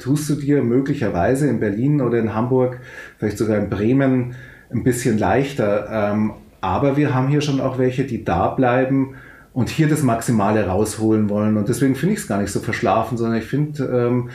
A: tust du dir möglicherweise in Berlin oder in Hamburg, vielleicht sogar in Bremen ein bisschen leichter. Ähm, aber wir haben hier schon auch welche, die da bleiben und hier das Maximale rausholen wollen. Und deswegen finde ich es gar nicht so verschlafen, sondern ich finde, ähm,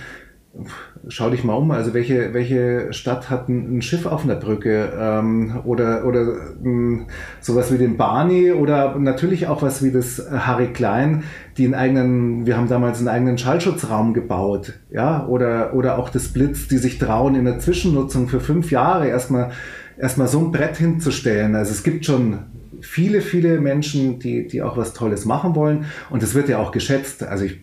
A: schau dich mal um, also welche, welche Stadt hat ein, ein Schiff auf einer Brücke ähm, oder, oder mh, hm, sowas wie den Barney oder natürlich auch was wie das Harry Klein, die einen eigenen, wir haben damals einen eigenen Schallschutzraum gebaut, ja, oder, oder auch das Blitz, die sich trauen, in der Zwischennutzung für fünf Jahre erstmal, erstmal so ein Brett hinzustellen. Also es gibt schon viele, viele Menschen, die, die auch was Tolles machen wollen. Und es wird ja auch geschätzt. Also ich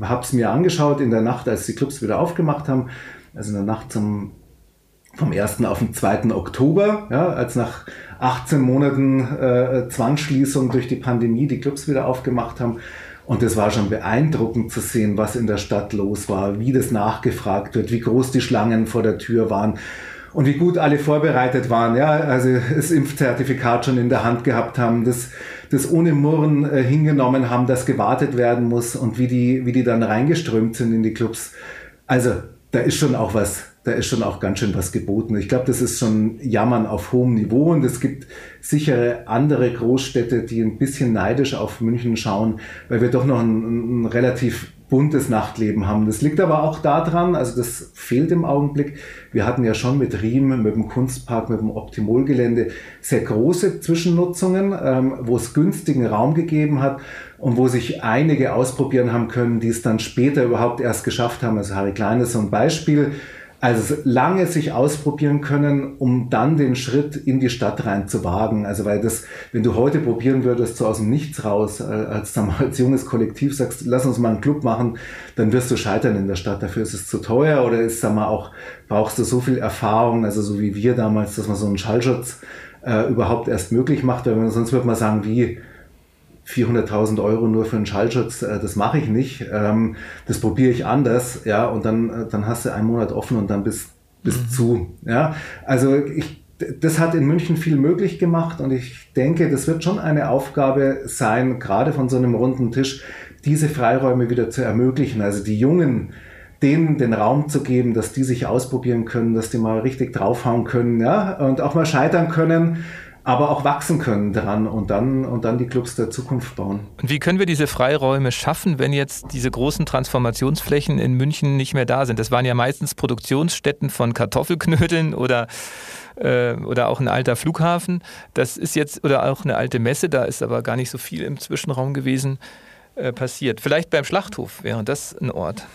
A: habe es mir angeschaut in der Nacht, als die Clubs wieder aufgemacht haben. Also in der Nacht zum, vom 1. auf den 2. Oktober, ja, als nach 18 Monaten äh, Zwangsschließung durch die Pandemie die Clubs wieder aufgemacht haben. Und es war schon beeindruckend zu sehen, was in der Stadt los war, wie das nachgefragt wird, wie groß die Schlangen vor der Tür waren und wie gut alle vorbereitet waren, ja, also das Impfzertifikat schon in der Hand gehabt haben, das, das ohne Murren äh, hingenommen haben, dass gewartet werden muss und wie die, wie die dann reingeströmt sind in die Clubs. Also da ist schon auch was, da ist schon auch ganz schön was geboten. Ich glaube, das ist schon Jammern auf hohem Niveau und es gibt sichere andere Großstädte, die ein bisschen neidisch auf München schauen, weil wir doch noch ein, ein relativ buntes Nachtleben haben. Das liegt aber auch daran, also das fehlt im Augenblick. Wir hatten ja schon mit Riem, mit dem Kunstpark, mit dem Optimolgelände sehr große Zwischennutzungen, ähm, wo es günstigen Raum gegeben hat und wo sich einige ausprobieren haben können, die es dann später überhaupt erst geschafft haben. Also Harry Klein ist so ein Beispiel also lange sich ausprobieren können, um dann den Schritt in die Stadt rein zu wagen. Also weil das, wenn du heute probieren würdest, so aus dem Nichts raus, äh, als, als <laughs> junges Kollektiv sagst, lass uns mal einen Club machen, dann wirst du scheitern in der Stadt. Dafür ist es zu teuer oder ist, sag mal, auch, brauchst du so viel Erfahrung, also so wie wir damals, dass man so einen Schallschutz äh, überhaupt erst möglich macht, weil sonst würde man sagen, wie, 400.000 Euro nur für einen Schallschutz, äh, das mache ich nicht. Ähm, das probiere ich anders, ja, und dann, äh, dann hast du einen Monat offen und dann bist, bist mhm. zu. Ja, also ich, das hat in München viel möglich gemacht und ich denke, das wird schon eine Aufgabe sein, gerade von so einem runden Tisch, diese Freiräume wieder zu ermöglichen. Also die Jungen, denen den Raum zu geben, dass die sich ausprobieren können, dass die mal richtig draufhauen können, ja, und auch mal scheitern können aber auch wachsen können dran und dann, und dann die Clubs der Zukunft bauen.
C: Und wie können wir diese Freiräume schaffen, wenn jetzt diese großen Transformationsflächen in München nicht mehr da sind? Das waren ja meistens Produktionsstätten von Kartoffelknödeln oder, äh, oder auch ein alter Flughafen. Das ist jetzt, oder auch eine alte Messe, da ist aber gar nicht so viel im Zwischenraum gewesen äh, passiert. Vielleicht beim Schlachthof wäre das ein Ort.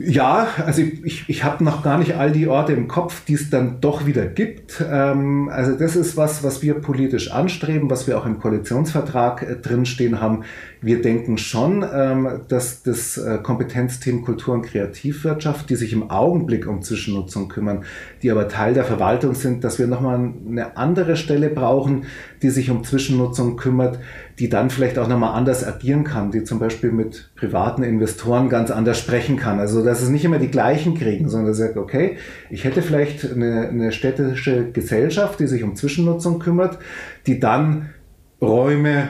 A: Ja, also ich, ich habe noch gar nicht all die Orte im Kopf, die es dann doch wieder gibt. Ähm, also das ist was, was wir politisch anstreben, was wir auch im Koalitionsvertrag äh, drinstehen haben. Wir denken schon, ähm, dass das äh, Kompetenzteam Kultur und Kreativwirtschaft, die sich im Augenblick um Zwischennutzung kümmern, die aber Teil der Verwaltung sind, dass wir nochmal eine andere Stelle brauchen, die sich um Zwischennutzung kümmert, die dann vielleicht auch nochmal anders agieren kann, die zum Beispiel mit privaten Investoren ganz anders sprechen kann. Also dass es nicht immer die gleichen kriegen, sondern sagt, okay, ich hätte vielleicht eine, eine städtische Gesellschaft, die sich um Zwischennutzung kümmert, die dann Räume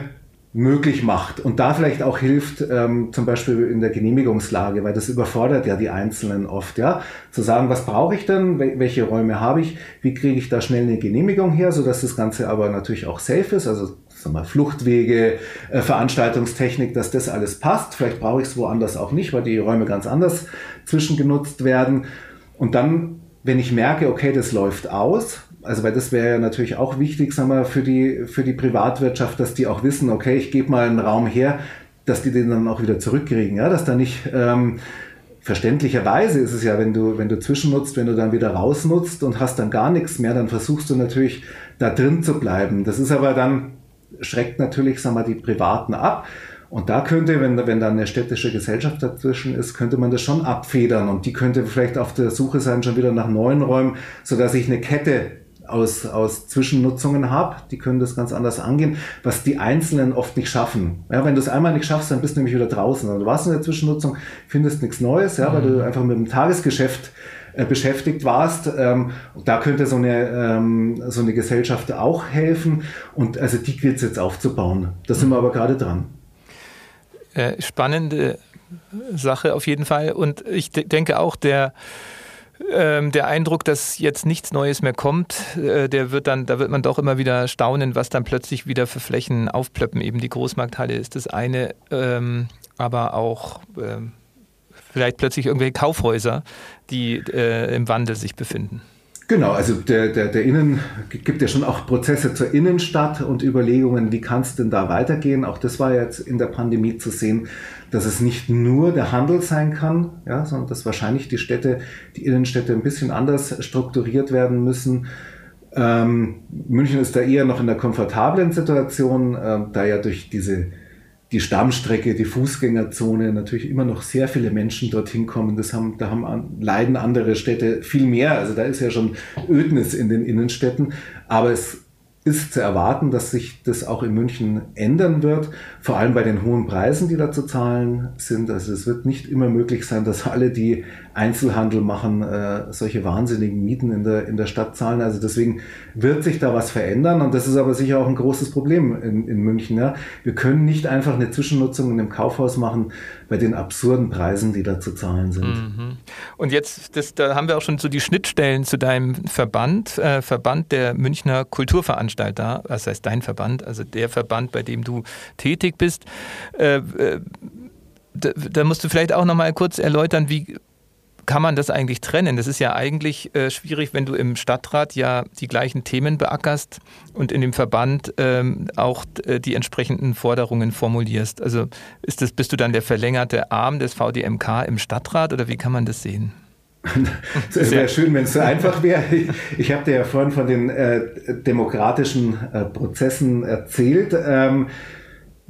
A: möglich macht und da vielleicht auch hilft, ähm, zum Beispiel in der Genehmigungslage, weil das überfordert ja die Einzelnen oft, ja, zu sagen, was brauche ich denn, welche Räume habe ich, wie kriege ich da schnell eine Genehmigung her, so dass das Ganze aber natürlich auch safe ist, also sag mal, Fluchtwege, äh, Veranstaltungstechnik, dass das alles passt. Vielleicht brauche ich es woanders auch nicht, weil die Räume ganz anders zwischengenutzt werden. Und dann, wenn ich merke, okay, das läuft aus, also weil das wäre ja natürlich auch wichtig, sagen wir, für die, für die Privatwirtschaft, dass die auch wissen, okay, ich gebe mal einen Raum her, dass die den dann auch wieder zurückkriegen, ja, dass da nicht ähm, verständlicherweise ist es ja, wenn du, wenn du zwischennutzt, wenn du dann wieder rausnutzt und hast dann gar nichts mehr, dann versuchst du natürlich da drin zu bleiben. Das ist aber dann, schreckt natürlich, sagen wir, die Privaten ab. Und da könnte, wenn, wenn dann eine städtische Gesellschaft dazwischen ist, könnte man das schon abfedern und die könnte vielleicht auf der Suche sein schon wieder nach neuen Räumen, sodass ich eine Kette aus, aus Zwischennutzungen habe, die können das ganz anders angehen, was die Einzelnen oft nicht schaffen. Ja, wenn du es einmal nicht schaffst, dann bist du nämlich wieder draußen. Also du warst in der Zwischennutzung, findest nichts Neues, ja, weil du mhm. einfach mit dem Tagesgeschäft beschäftigt warst. Ähm, da könnte so eine, ähm, so eine Gesellschaft auch helfen. Und also die gilt es jetzt aufzubauen. Da sind wir aber gerade dran.
C: Äh, spannende Sache auf jeden Fall. Und ich denke auch, der ähm, der Eindruck, dass jetzt nichts Neues mehr kommt, äh, der wird dann, da wird man doch immer wieder staunen, was dann plötzlich wieder für Flächen aufplöppen. Eben die Großmarkthalle ist das eine, ähm, aber auch ähm, vielleicht plötzlich irgendwelche Kaufhäuser, die äh, im Wandel sich befinden.
A: Genau, also der, der, der Innen gibt ja schon auch Prozesse zur Innenstadt und Überlegungen, wie kann es denn da weitergehen. Auch das war jetzt in der Pandemie zu sehen, dass es nicht nur der Handel sein kann, ja, sondern dass wahrscheinlich die Städte, die Innenstädte ein bisschen anders strukturiert werden müssen. Ähm, München ist da eher noch in der komfortablen Situation, äh, da ja durch diese die Stammstrecke, die Fußgängerzone, natürlich immer noch sehr viele Menschen dorthin kommen. Das haben, da haben, leiden andere Städte viel mehr. Also da ist ja schon Ödnis in den Innenstädten. Aber es ist zu erwarten, dass sich das auch in München ändern wird, vor allem bei den hohen Preisen, die da zu zahlen sind. Also es wird nicht immer möglich sein, dass alle, die Einzelhandel machen, äh, solche wahnsinnigen Mieten in der, in der Stadt zahlen. Also deswegen wird sich da was verändern und das ist aber sicher auch ein großes Problem in, in München. Ja. Wir können nicht einfach eine Zwischennutzung in einem Kaufhaus machen bei den absurden Preisen, die da zu zahlen sind. Mhm.
C: Und jetzt, das, da haben wir auch schon so die Schnittstellen zu deinem Verband, äh, Verband der Münchner Kulturveranstalter, das heißt dein Verband, also der Verband, bei dem du tätig bist. Äh, äh da, da, musst du vielleicht auch noch mal kurz erläutern, wie, kann man das eigentlich trennen? Das ist ja eigentlich äh, schwierig, wenn du im Stadtrat ja die gleichen Themen beackerst und in dem Verband ähm, auch äh, die entsprechenden Forderungen formulierst. Also ist das, bist du dann der verlängerte Arm des VDMK im Stadtrat oder wie kann man das sehen? <laughs>
A: Es wäre schön, wenn es so einfach wäre. Ich, habe dir ja vorhin von den äh, demokratischen äh, Prozessen erzählt. Ähm,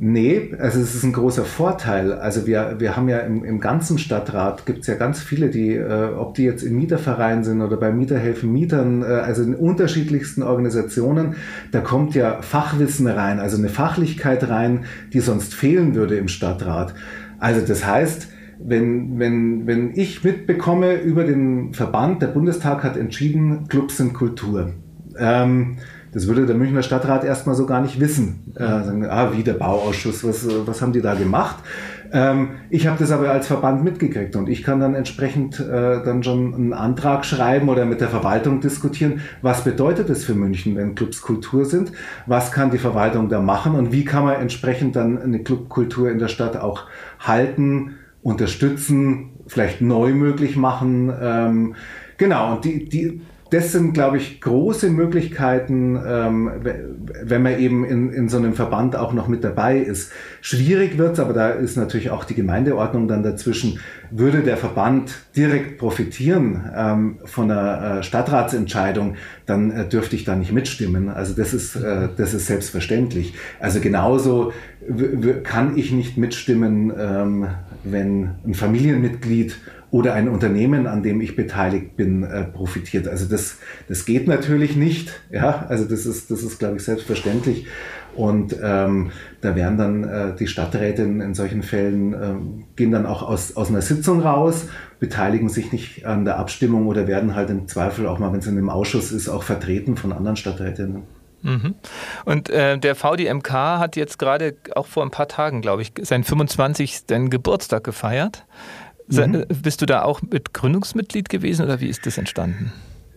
A: Nee, also es ist ein großer Vorteil. Also wir, wir haben ja im, im ganzen Stadtrat gibt es ja ganz viele, die, äh, ob die jetzt im Mieterverein sind oder bei Mieterhelfen Mietern, äh, also in unterschiedlichsten Organisationen, da kommt ja Fachwissen rein, also eine Fachlichkeit rein, die sonst fehlen würde im Stadtrat. Also das heißt, wenn, wenn, wenn ich mitbekomme über den Verband, der Bundestag hat entschieden, Clubs sind Kultur. Ähm, das würde der Münchner Stadtrat erstmal so gar nicht wissen. Äh, sagen, ah, wie der Bauausschuss, was, was haben die da gemacht? Ähm, ich habe das aber als Verband mitgekriegt und ich kann dann entsprechend äh, dann schon einen Antrag schreiben oder mit der Verwaltung diskutieren, was bedeutet es für München, wenn Clubs Kultur sind? Was kann die Verwaltung da machen und wie kann man entsprechend dann eine Clubkultur in der Stadt auch halten, unterstützen, vielleicht neu möglich machen? Ähm, genau, und die, die, das sind, glaube ich, große Möglichkeiten, ähm, wenn man eben in, in so einem Verband auch noch mit dabei ist. Schwierig wird's, aber da ist natürlich auch die Gemeindeordnung dann dazwischen. Würde der Verband direkt profitieren ähm, von einer äh, Stadtratsentscheidung, dann äh, dürfte ich da nicht mitstimmen. Also das ist, äh, das ist selbstverständlich. Also genauso kann ich nicht mitstimmen, ähm, wenn ein Familienmitglied oder ein Unternehmen, an dem ich beteiligt bin, äh, profitiert. Also das, das geht natürlich nicht. Ja, also das ist, das ist, glaube ich, selbstverständlich. Und ähm, da werden dann äh, die Stadträte in, in solchen Fällen, äh, gehen dann auch aus, aus einer Sitzung raus, beteiligen sich nicht an der Abstimmung oder werden halt im Zweifel auch mal, wenn es in einem Ausschuss ist, auch vertreten von anderen Stadträtinnen.
C: Mhm. Und äh, der VDMK hat jetzt gerade auch vor ein paar Tagen, glaube ich, seinen 25. Geburtstag gefeiert. Mhm. Bist du da auch mit Gründungsmitglied gewesen oder wie ist das entstanden?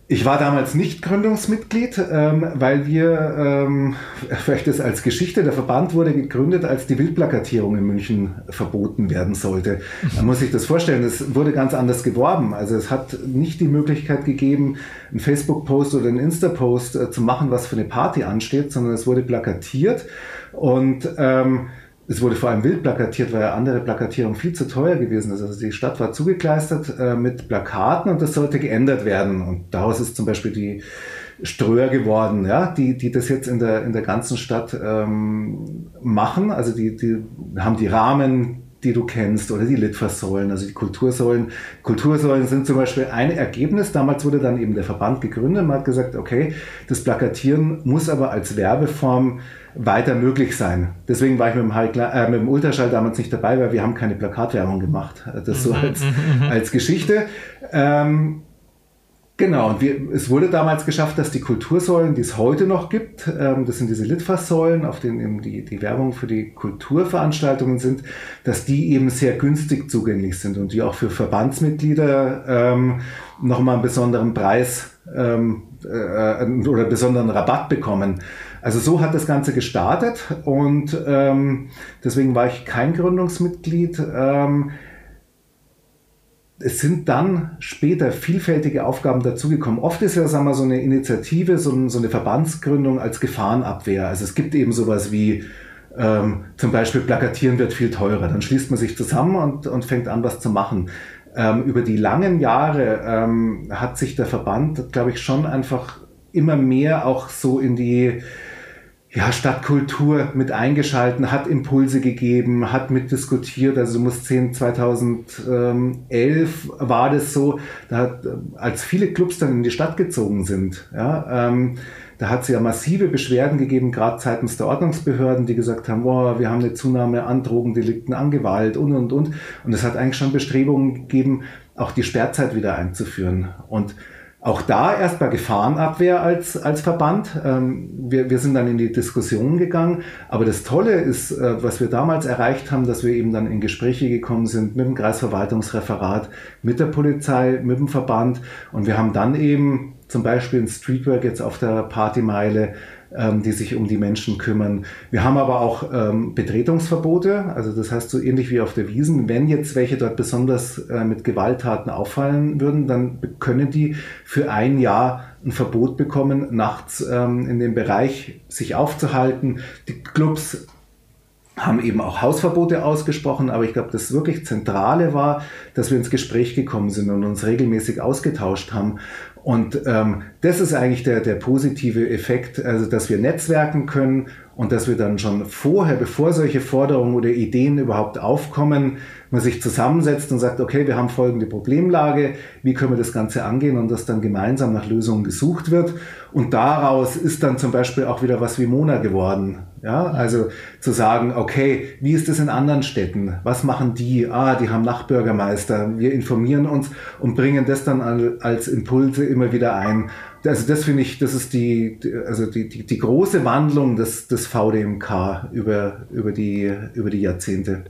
A: Ich war damals nicht Gründungsmitglied, ähm, weil wir, ähm, vielleicht das als Geschichte, der Verband wurde gegründet, als die Wildplakatierung in München verboten werden sollte. Man muss sich das vorstellen, es wurde ganz anders geworben. Also es hat nicht die Möglichkeit gegeben, einen Facebook-Post oder einen Insta-Post äh, zu machen, was für eine Party ansteht, sondern es wurde plakatiert und ähm, es wurde vor allem wild plakatiert, weil andere Plakatierung viel zu teuer gewesen ist. Also die Stadt war zugekleistert äh, mit Plakaten und das sollte geändert werden. Und daraus ist zum Beispiel die Ströer geworden, ja, die, die das jetzt in der, in der ganzen Stadt ähm, machen. Also die, die haben die Rahmen, die du kennst, oder die Litfaßsäulen, also die Kultursäulen. Kultursäulen sind zum Beispiel ein Ergebnis. Damals wurde dann eben der Verband gegründet. Man hat gesagt, okay, das Plakatieren muss aber als Werbeform weiter möglich sein. Deswegen war ich mit dem, äh, mit dem Ultraschall damals nicht dabei, weil wir haben keine Plakatwerbung gemacht. Das so mhm, als, mhm. als Geschichte. Ähm, Genau, und wir, es wurde damals geschafft, dass die Kultursäulen, die es heute noch gibt, ähm, das sind diese Litfaßsäulen, auf denen eben die, die Werbung für die Kulturveranstaltungen sind, dass die eben sehr günstig zugänglich sind und die auch für Verbandsmitglieder ähm, nochmal einen besonderen Preis ähm, äh, oder besonderen Rabatt bekommen. Also so hat das Ganze gestartet und ähm, deswegen war ich kein Gründungsmitglied. Ähm, es sind dann später vielfältige Aufgaben dazugekommen. Oft ist ja, sagen wir, so eine Initiative, so, eine Verbandsgründung als Gefahrenabwehr. Also es gibt eben sowas wie ähm, zum Beispiel Plakatieren wird viel teurer. Dann schließt man sich zusammen und, und fängt an, was zu machen. Ähm, über die langen Jahre ähm, hat sich der Verband, glaube ich, schon einfach immer mehr auch so in die ja, Stadtkultur mit eingeschalten, hat Impulse gegeben, hat mitdiskutiert. Also musst sehen, 2011 war das so, da hat, als viele Clubs dann in die Stadt gezogen sind, ja, ähm, Da hat es ja massive Beschwerden gegeben, gerade seitens der Ordnungsbehörden, die gesagt haben, boah, wir haben eine Zunahme an Drogendelikten, an Gewalt und, und, und. Und es hat eigentlich schon Bestrebungen gegeben, auch die Sperrzeit wieder einzuführen. Und auch da erstmal Gefahrenabwehr als, als Verband. Ähm, wir, wir sind dann in die Diskussion gegangen. Aber das Tolle ist, äh, was wir damals erreicht haben, dass wir eben dann in Gespräche gekommen sind mit dem Kreisverwaltungsreferat, mit der Polizei, mit dem Verband. Und wir haben dann eben zum Beispiel in Streetwork jetzt auf der Partymeile die sich um die Menschen kümmern. Wir haben aber auch ähm, Betretungsverbote, also das heißt so ähnlich wie auf der Wiesen. Wenn jetzt welche dort besonders äh, mit Gewalttaten auffallen würden, dann können die für ein Jahr ein Verbot bekommen, nachts ähm, in dem Bereich sich aufzuhalten. Die Clubs haben eben auch Hausverbote ausgesprochen, aber ich glaube, das wirklich Zentrale war, dass wir ins Gespräch gekommen sind und uns regelmäßig ausgetauscht haben. Und ähm, das ist eigentlich der, der positive Effekt, also dass wir netzwerken können und dass wir dann schon vorher, bevor solche Forderungen oder Ideen überhaupt aufkommen, man sich zusammensetzt und sagt, okay, wir haben folgende Problemlage, wie können wir das Ganze angehen und dass dann gemeinsam nach Lösungen gesucht wird. Und daraus ist dann zum Beispiel auch wieder was wie Mona geworden. Ja, also zu sagen, okay, wie ist es in anderen Städten? Was machen die? Ah, die haben Nachbürgermeister. Wir informieren uns und bringen das dann als Impulse immer wieder ein also das finde ich, das ist die, also die, die, die, große Wandlung des, des VDMK über, über, die, über die Jahrzehnte.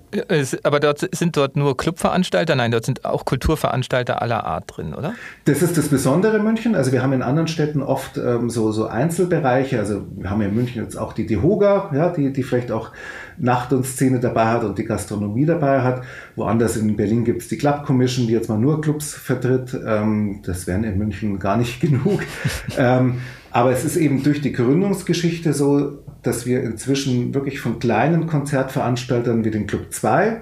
C: Aber dort sind dort nur Clubveranstalter? Nein, dort sind auch Kulturveranstalter aller Art drin, oder?
A: Das ist das Besondere in München. Also wir haben in anderen Städten oft ähm, so, so Einzelbereiche. Also wir haben ja in München jetzt auch die Dehoga, ja, die, die vielleicht auch Nacht und Szene dabei hat und die Gastronomie dabei hat. Woanders in Berlin gibt es die Club Commission, die jetzt mal nur Clubs vertritt. Ähm, das wären in München gar nicht <laughs> genug. ähm, aber es ist eben durch die Gründungsgeschichte so, dass wir inzwischen wirklich von kleinen Konzertveranstaltern wie den Club 2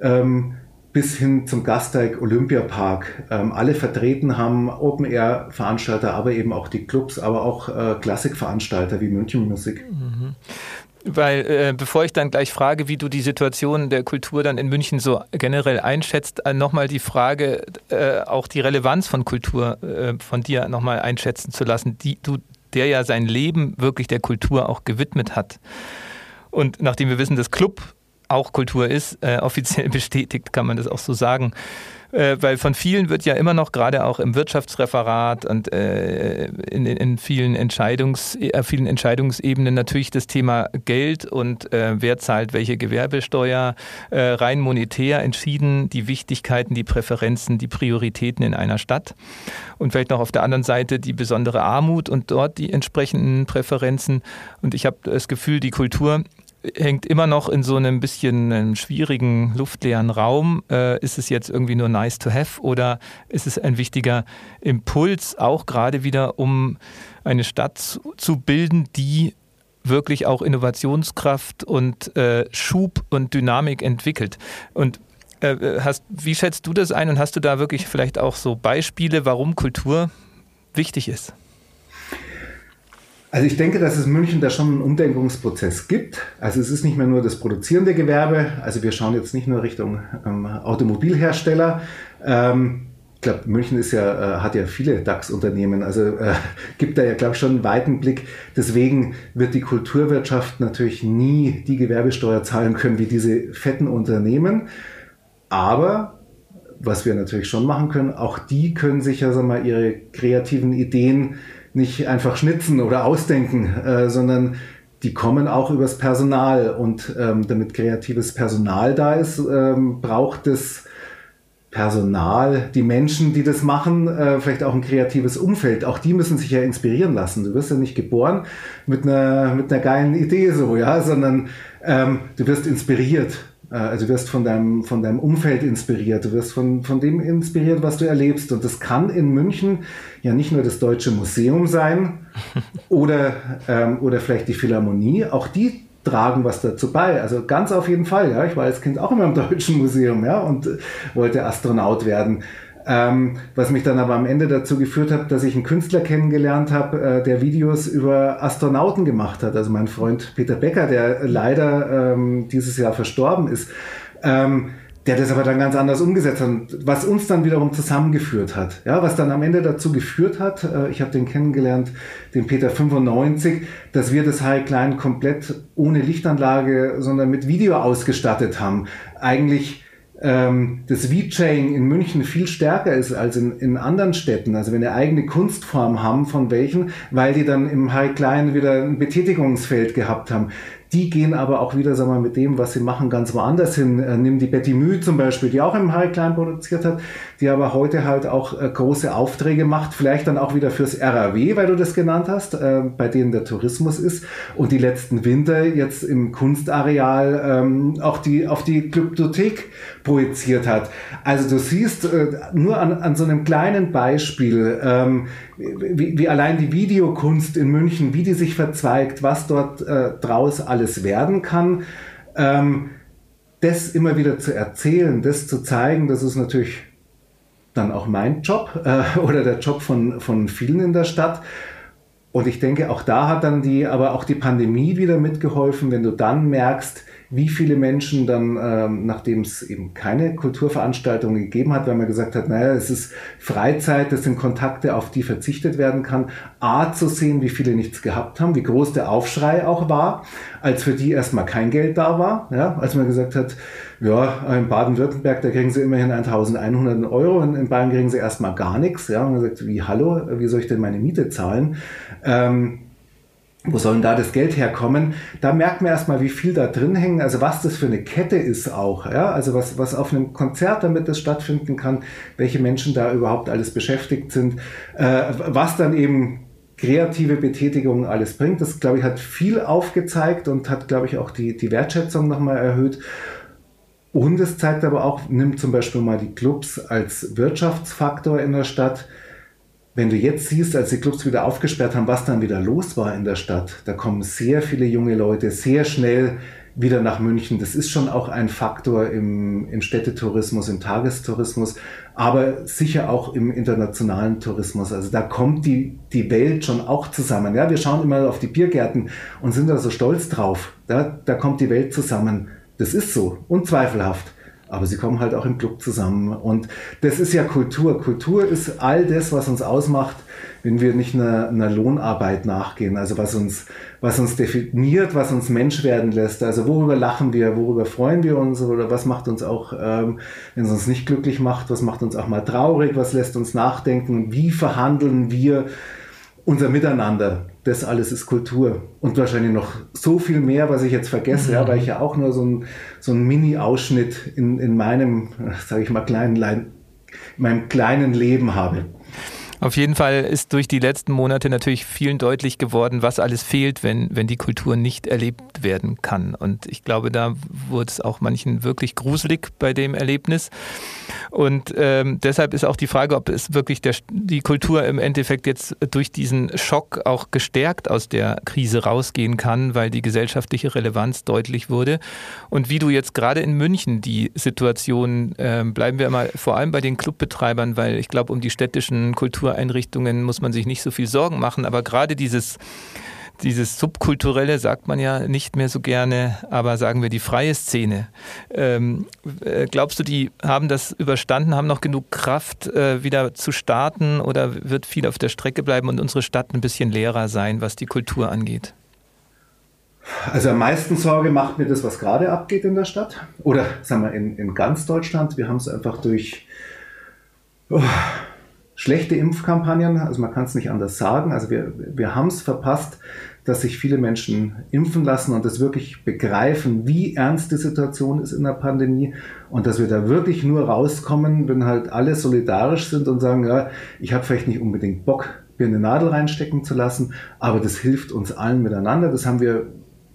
A: ähm, bis hin zum Gasteig Olympiapark ähm, alle vertreten haben, Open-Air-Veranstalter, aber eben auch die Clubs, aber auch äh, Klassikveranstalter wie München Musik. Mhm.
C: Weil, äh, bevor ich dann gleich frage, wie du die Situation der Kultur dann in München so generell einschätzt, äh, nochmal die Frage, äh, auch die Relevanz von Kultur äh, von dir nochmal einschätzen zu lassen, die du, der ja sein Leben wirklich der Kultur auch gewidmet hat. Und nachdem wir wissen, dass Club auch Kultur ist, äh, <laughs> offiziell bestätigt, kann man das auch so sagen äh, weil von vielen wird ja immer noch, gerade auch im Wirtschaftsreferat und äh, in, in, vielen, Entscheidungs, äh, vielen Entscheidungsebenen natürlich das Thema Geld und äh, wer zahlt welche Gewerbesteuer äh, rein monetär entschieden, die Wichtigkeiten, die Präferenzen, die Prioritäten in einer Stadt. Und vielleicht noch auf der anderen Seite die besondere Armut und dort die entsprechenden Präferenzen. Und ich habe das Gefühl, die Kultur hängt immer noch in so einem bisschen einem schwierigen, luftleeren Raum. Äh, ist es jetzt irgendwie nur nice to have oder ist es ein wichtiger Impuls, auch gerade wieder, um eine Stadt zu, bilden, die wirklich auch Innovationskraft und äh, Schub und Dynamik entwickelt? Und äh, hast, wie schätzt du das ein und hast du da wirklich vielleicht auch so Beispiele, warum Kultur wichtig ist?
A: Also ich denke, dass es in München da schon einen Umdenkungsprozess gibt. Also es ist nicht mehr nur das produzierende Gewerbe. Also wir schauen jetzt nicht nur Richtung ähm, Automobilhersteller. Ähm, ich glaube, München ist ja, äh, hat ja viele DAX-Unternehmen, also äh, <laughs> gibt da ja, glaube ich, schon einen weiten Blick. Deswegen wird die Kulturwirtschaft natürlich nie die Gewerbesteuer zahlen können wie diese fetten Unternehmen. Aber was wir natürlich schon machen können, auch die können sich ja sag mal, ihre kreativen Ideen nicht einfach schnitzen oder ausdenken, äh, sondern die kommen auch übers Personal. Und ähm, damit kreatives Personal da ist, ähm, braucht es Personal, die Menschen, die das machen, äh, vielleicht auch ein kreatives Umfeld. Auch die müssen sich ja inspirieren lassen. Du wirst ja nicht geboren mit einer, mit einer geilen Idee so, ja, sondern ähm, du wirst inspiriert. Äh, also du wirst von deinem, von deinem Umfeld inspiriert, du wirst von, von dem inspiriert, was du erlebst. Und das kann in München ja nicht nur das Deutsche Museum sein <laughs> oder, ähm, oder vielleicht die Philharmonie, auch die tragen was dazu bei. Also ganz auf jeden Fall. Ja. Ich war als Kind auch immer im Deutschen Museum ja, und wollte Astronaut werden. Ähm, was mich dann aber am Ende dazu geführt hat, dass ich einen Künstler kennengelernt habe, äh, der Videos über Astronauten gemacht hat. Also mein Freund Peter Becker, der leider ähm, dieses Jahr verstorben ist. Ähm, der das aber dann ganz anders umgesetzt hat, was uns dann wiederum zusammengeführt hat. Ja, was dann am Ende dazu geführt hat, äh, ich habe den kennengelernt, den Peter 95, dass wir das High Klein komplett ohne Lichtanlage, sondern mit Video ausgestattet haben. Eigentlich ähm, das VJing in München viel stärker ist als in, in anderen Städten. Also wenn eine eigene Kunstform haben von welchen, weil die dann im High Klein wieder ein Betätigungsfeld gehabt haben. Die gehen aber auch wieder, sagen wir, mit dem, was sie machen, ganz woanders hin. Äh, nimm die Betty Mühe zum Beispiel, die auch im High Klein produziert hat, die aber heute halt auch äh, große Aufträge macht, vielleicht dann auch wieder fürs RAW, weil du das genannt hast, äh, bei denen der Tourismus ist und die letzten Winter jetzt im Kunstareal ähm, auch die auf die Glyptothek projiziert hat. Also du siehst äh, nur an, an so einem kleinen Beispiel, ähm, wie, wie allein die Videokunst in München, wie die sich verzweigt, was dort äh, draus alles werden kann. Ähm, das immer wieder zu erzählen, das zu zeigen, das ist natürlich dann auch mein Job äh, <laughs> oder der Job von, von vielen in der Stadt. Und ich denke, auch da hat dann die, aber auch die Pandemie wieder mitgeholfen, wenn du dann merkst, wie viele Menschen dann, ähm, nachdem es eben keine Kulturveranstaltungen gegeben hat, weil man gesagt hat, naja, es ist Freizeit, das sind Kontakte, auf die verzichtet werden kann, A zu sehen, wie viele nichts gehabt haben, wie groß der Aufschrei auch war, als für die erstmal kein Geld da war, ja, als man gesagt hat, ja, in Baden-Württemberg, da kriegen sie immerhin 1100 Euro, und in Bayern kriegen sie erstmal gar nichts, ja, und man sagt, wie, hallo, wie soll ich denn meine Miete zahlen? Ähm, wo soll denn da das Geld herkommen? Da merkt man erstmal, wie viel da drin hängt, also was das für eine Kette ist auch, ja, also was, was auf einem Konzert, damit das stattfinden kann, welche Menschen da überhaupt alles beschäftigt sind, äh, was dann eben kreative Betätigung alles bringt. Das, glaube ich, hat viel aufgezeigt und hat, glaube ich, auch die, die Wertschätzung nochmal erhöht. Und es zeigt aber auch, nimmt zum Beispiel mal die Clubs als Wirtschaftsfaktor in der Stadt wenn du jetzt siehst, als die Clubs wieder aufgesperrt haben, was dann wieder los war in der Stadt, da kommen sehr viele junge Leute sehr schnell wieder nach München. Das ist schon auch ein Faktor im, im Städtetourismus, im Tagestourismus, aber sicher auch im internationalen Tourismus. Also da kommt die, die Welt schon auch zusammen. Ja, wir schauen immer auf die Biergärten und sind da so stolz drauf. Da, da kommt die Welt zusammen. Das ist so, unzweifelhaft aber sie kommen halt auch im Club zusammen. Und das ist ja Kultur. Kultur ist all das, was uns ausmacht, wenn wir nicht einer, einer Lohnarbeit nachgehen. Also was uns, was uns definiert, was uns Mensch werden lässt. Also worüber lachen wir, worüber freuen wir uns oder was macht uns auch, ähm, wenn es uns nicht glücklich macht, was macht uns auch mal traurig, was lässt uns nachdenken, wie verhandeln wir unser Miteinander das alles ist Kultur. Und wahrscheinlich noch so viel mehr, was ich jetzt vergesse, mhm. ja, weil ich ja auch nur so ein, so ein Mini-Ausschnitt in, in meinem, sage ich mal, kleinen, in meinem kleinen Leben habe.
C: Auf jeden Fall ist durch die letzten Monate natürlich vielen deutlich geworden, was alles fehlt, wenn, wenn die Kultur nicht erlebt werden kann. Und ich glaube, da wurde es auch manchen wirklich gruselig bei dem Erlebnis. Und ähm, deshalb ist auch die Frage, ob es wirklich der, die Kultur im Endeffekt jetzt durch diesen Schock auch gestärkt aus der Krise rausgehen kann, weil die gesellschaftliche Relevanz deutlich wurde. Und wie du jetzt gerade in München die Situation, äh, bleiben wir mal vor allem bei den Clubbetreibern, weil ich glaube, um die städtischen Kultureinrichtungen muss man sich nicht so viel Sorgen machen, aber gerade dieses dieses Subkulturelle sagt man ja nicht mehr so gerne, aber sagen wir die freie Szene. Ähm, äh, glaubst du, die haben das überstanden, haben noch genug Kraft, äh, wieder zu starten oder wird viel auf der Strecke bleiben und unsere Stadt ein bisschen leerer sein, was die Kultur angeht?
A: Also am meisten Sorge macht mir das, was gerade abgeht in der Stadt. Oder sagen wir in, in ganz Deutschland. Wir haben es einfach durch oh, schlechte Impfkampagnen, also man kann es nicht anders sagen. Also wir, wir haben es verpasst, dass sich viele Menschen impfen lassen und das wirklich begreifen, wie ernst die Situation ist in der Pandemie und dass wir da wirklich nur rauskommen, wenn halt alle solidarisch sind und sagen, ja, ich habe vielleicht nicht unbedingt Bock, mir eine Nadel reinstecken zu lassen, aber das hilft uns allen miteinander. Das haben wir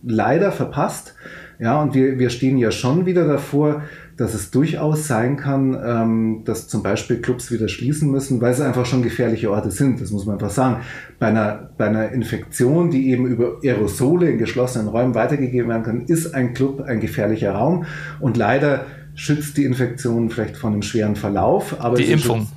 A: leider verpasst. Ja, und wir, wir stehen ja schon wieder davor, dass es durchaus sein kann, ähm, dass zum Beispiel Clubs wieder schließen müssen, weil es einfach schon gefährliche Orte sind. Das muss man einfach sagen. Bei einer, bei einer Infektion, die eben über Aerosole in geschlossenen Räumen weitergegeben werden kann, ist ein Club ein gefährlicher Raum. Und leider schützt die Infektion vielleicht vor einem schweren Verlauf.
C: Aber die Impfung.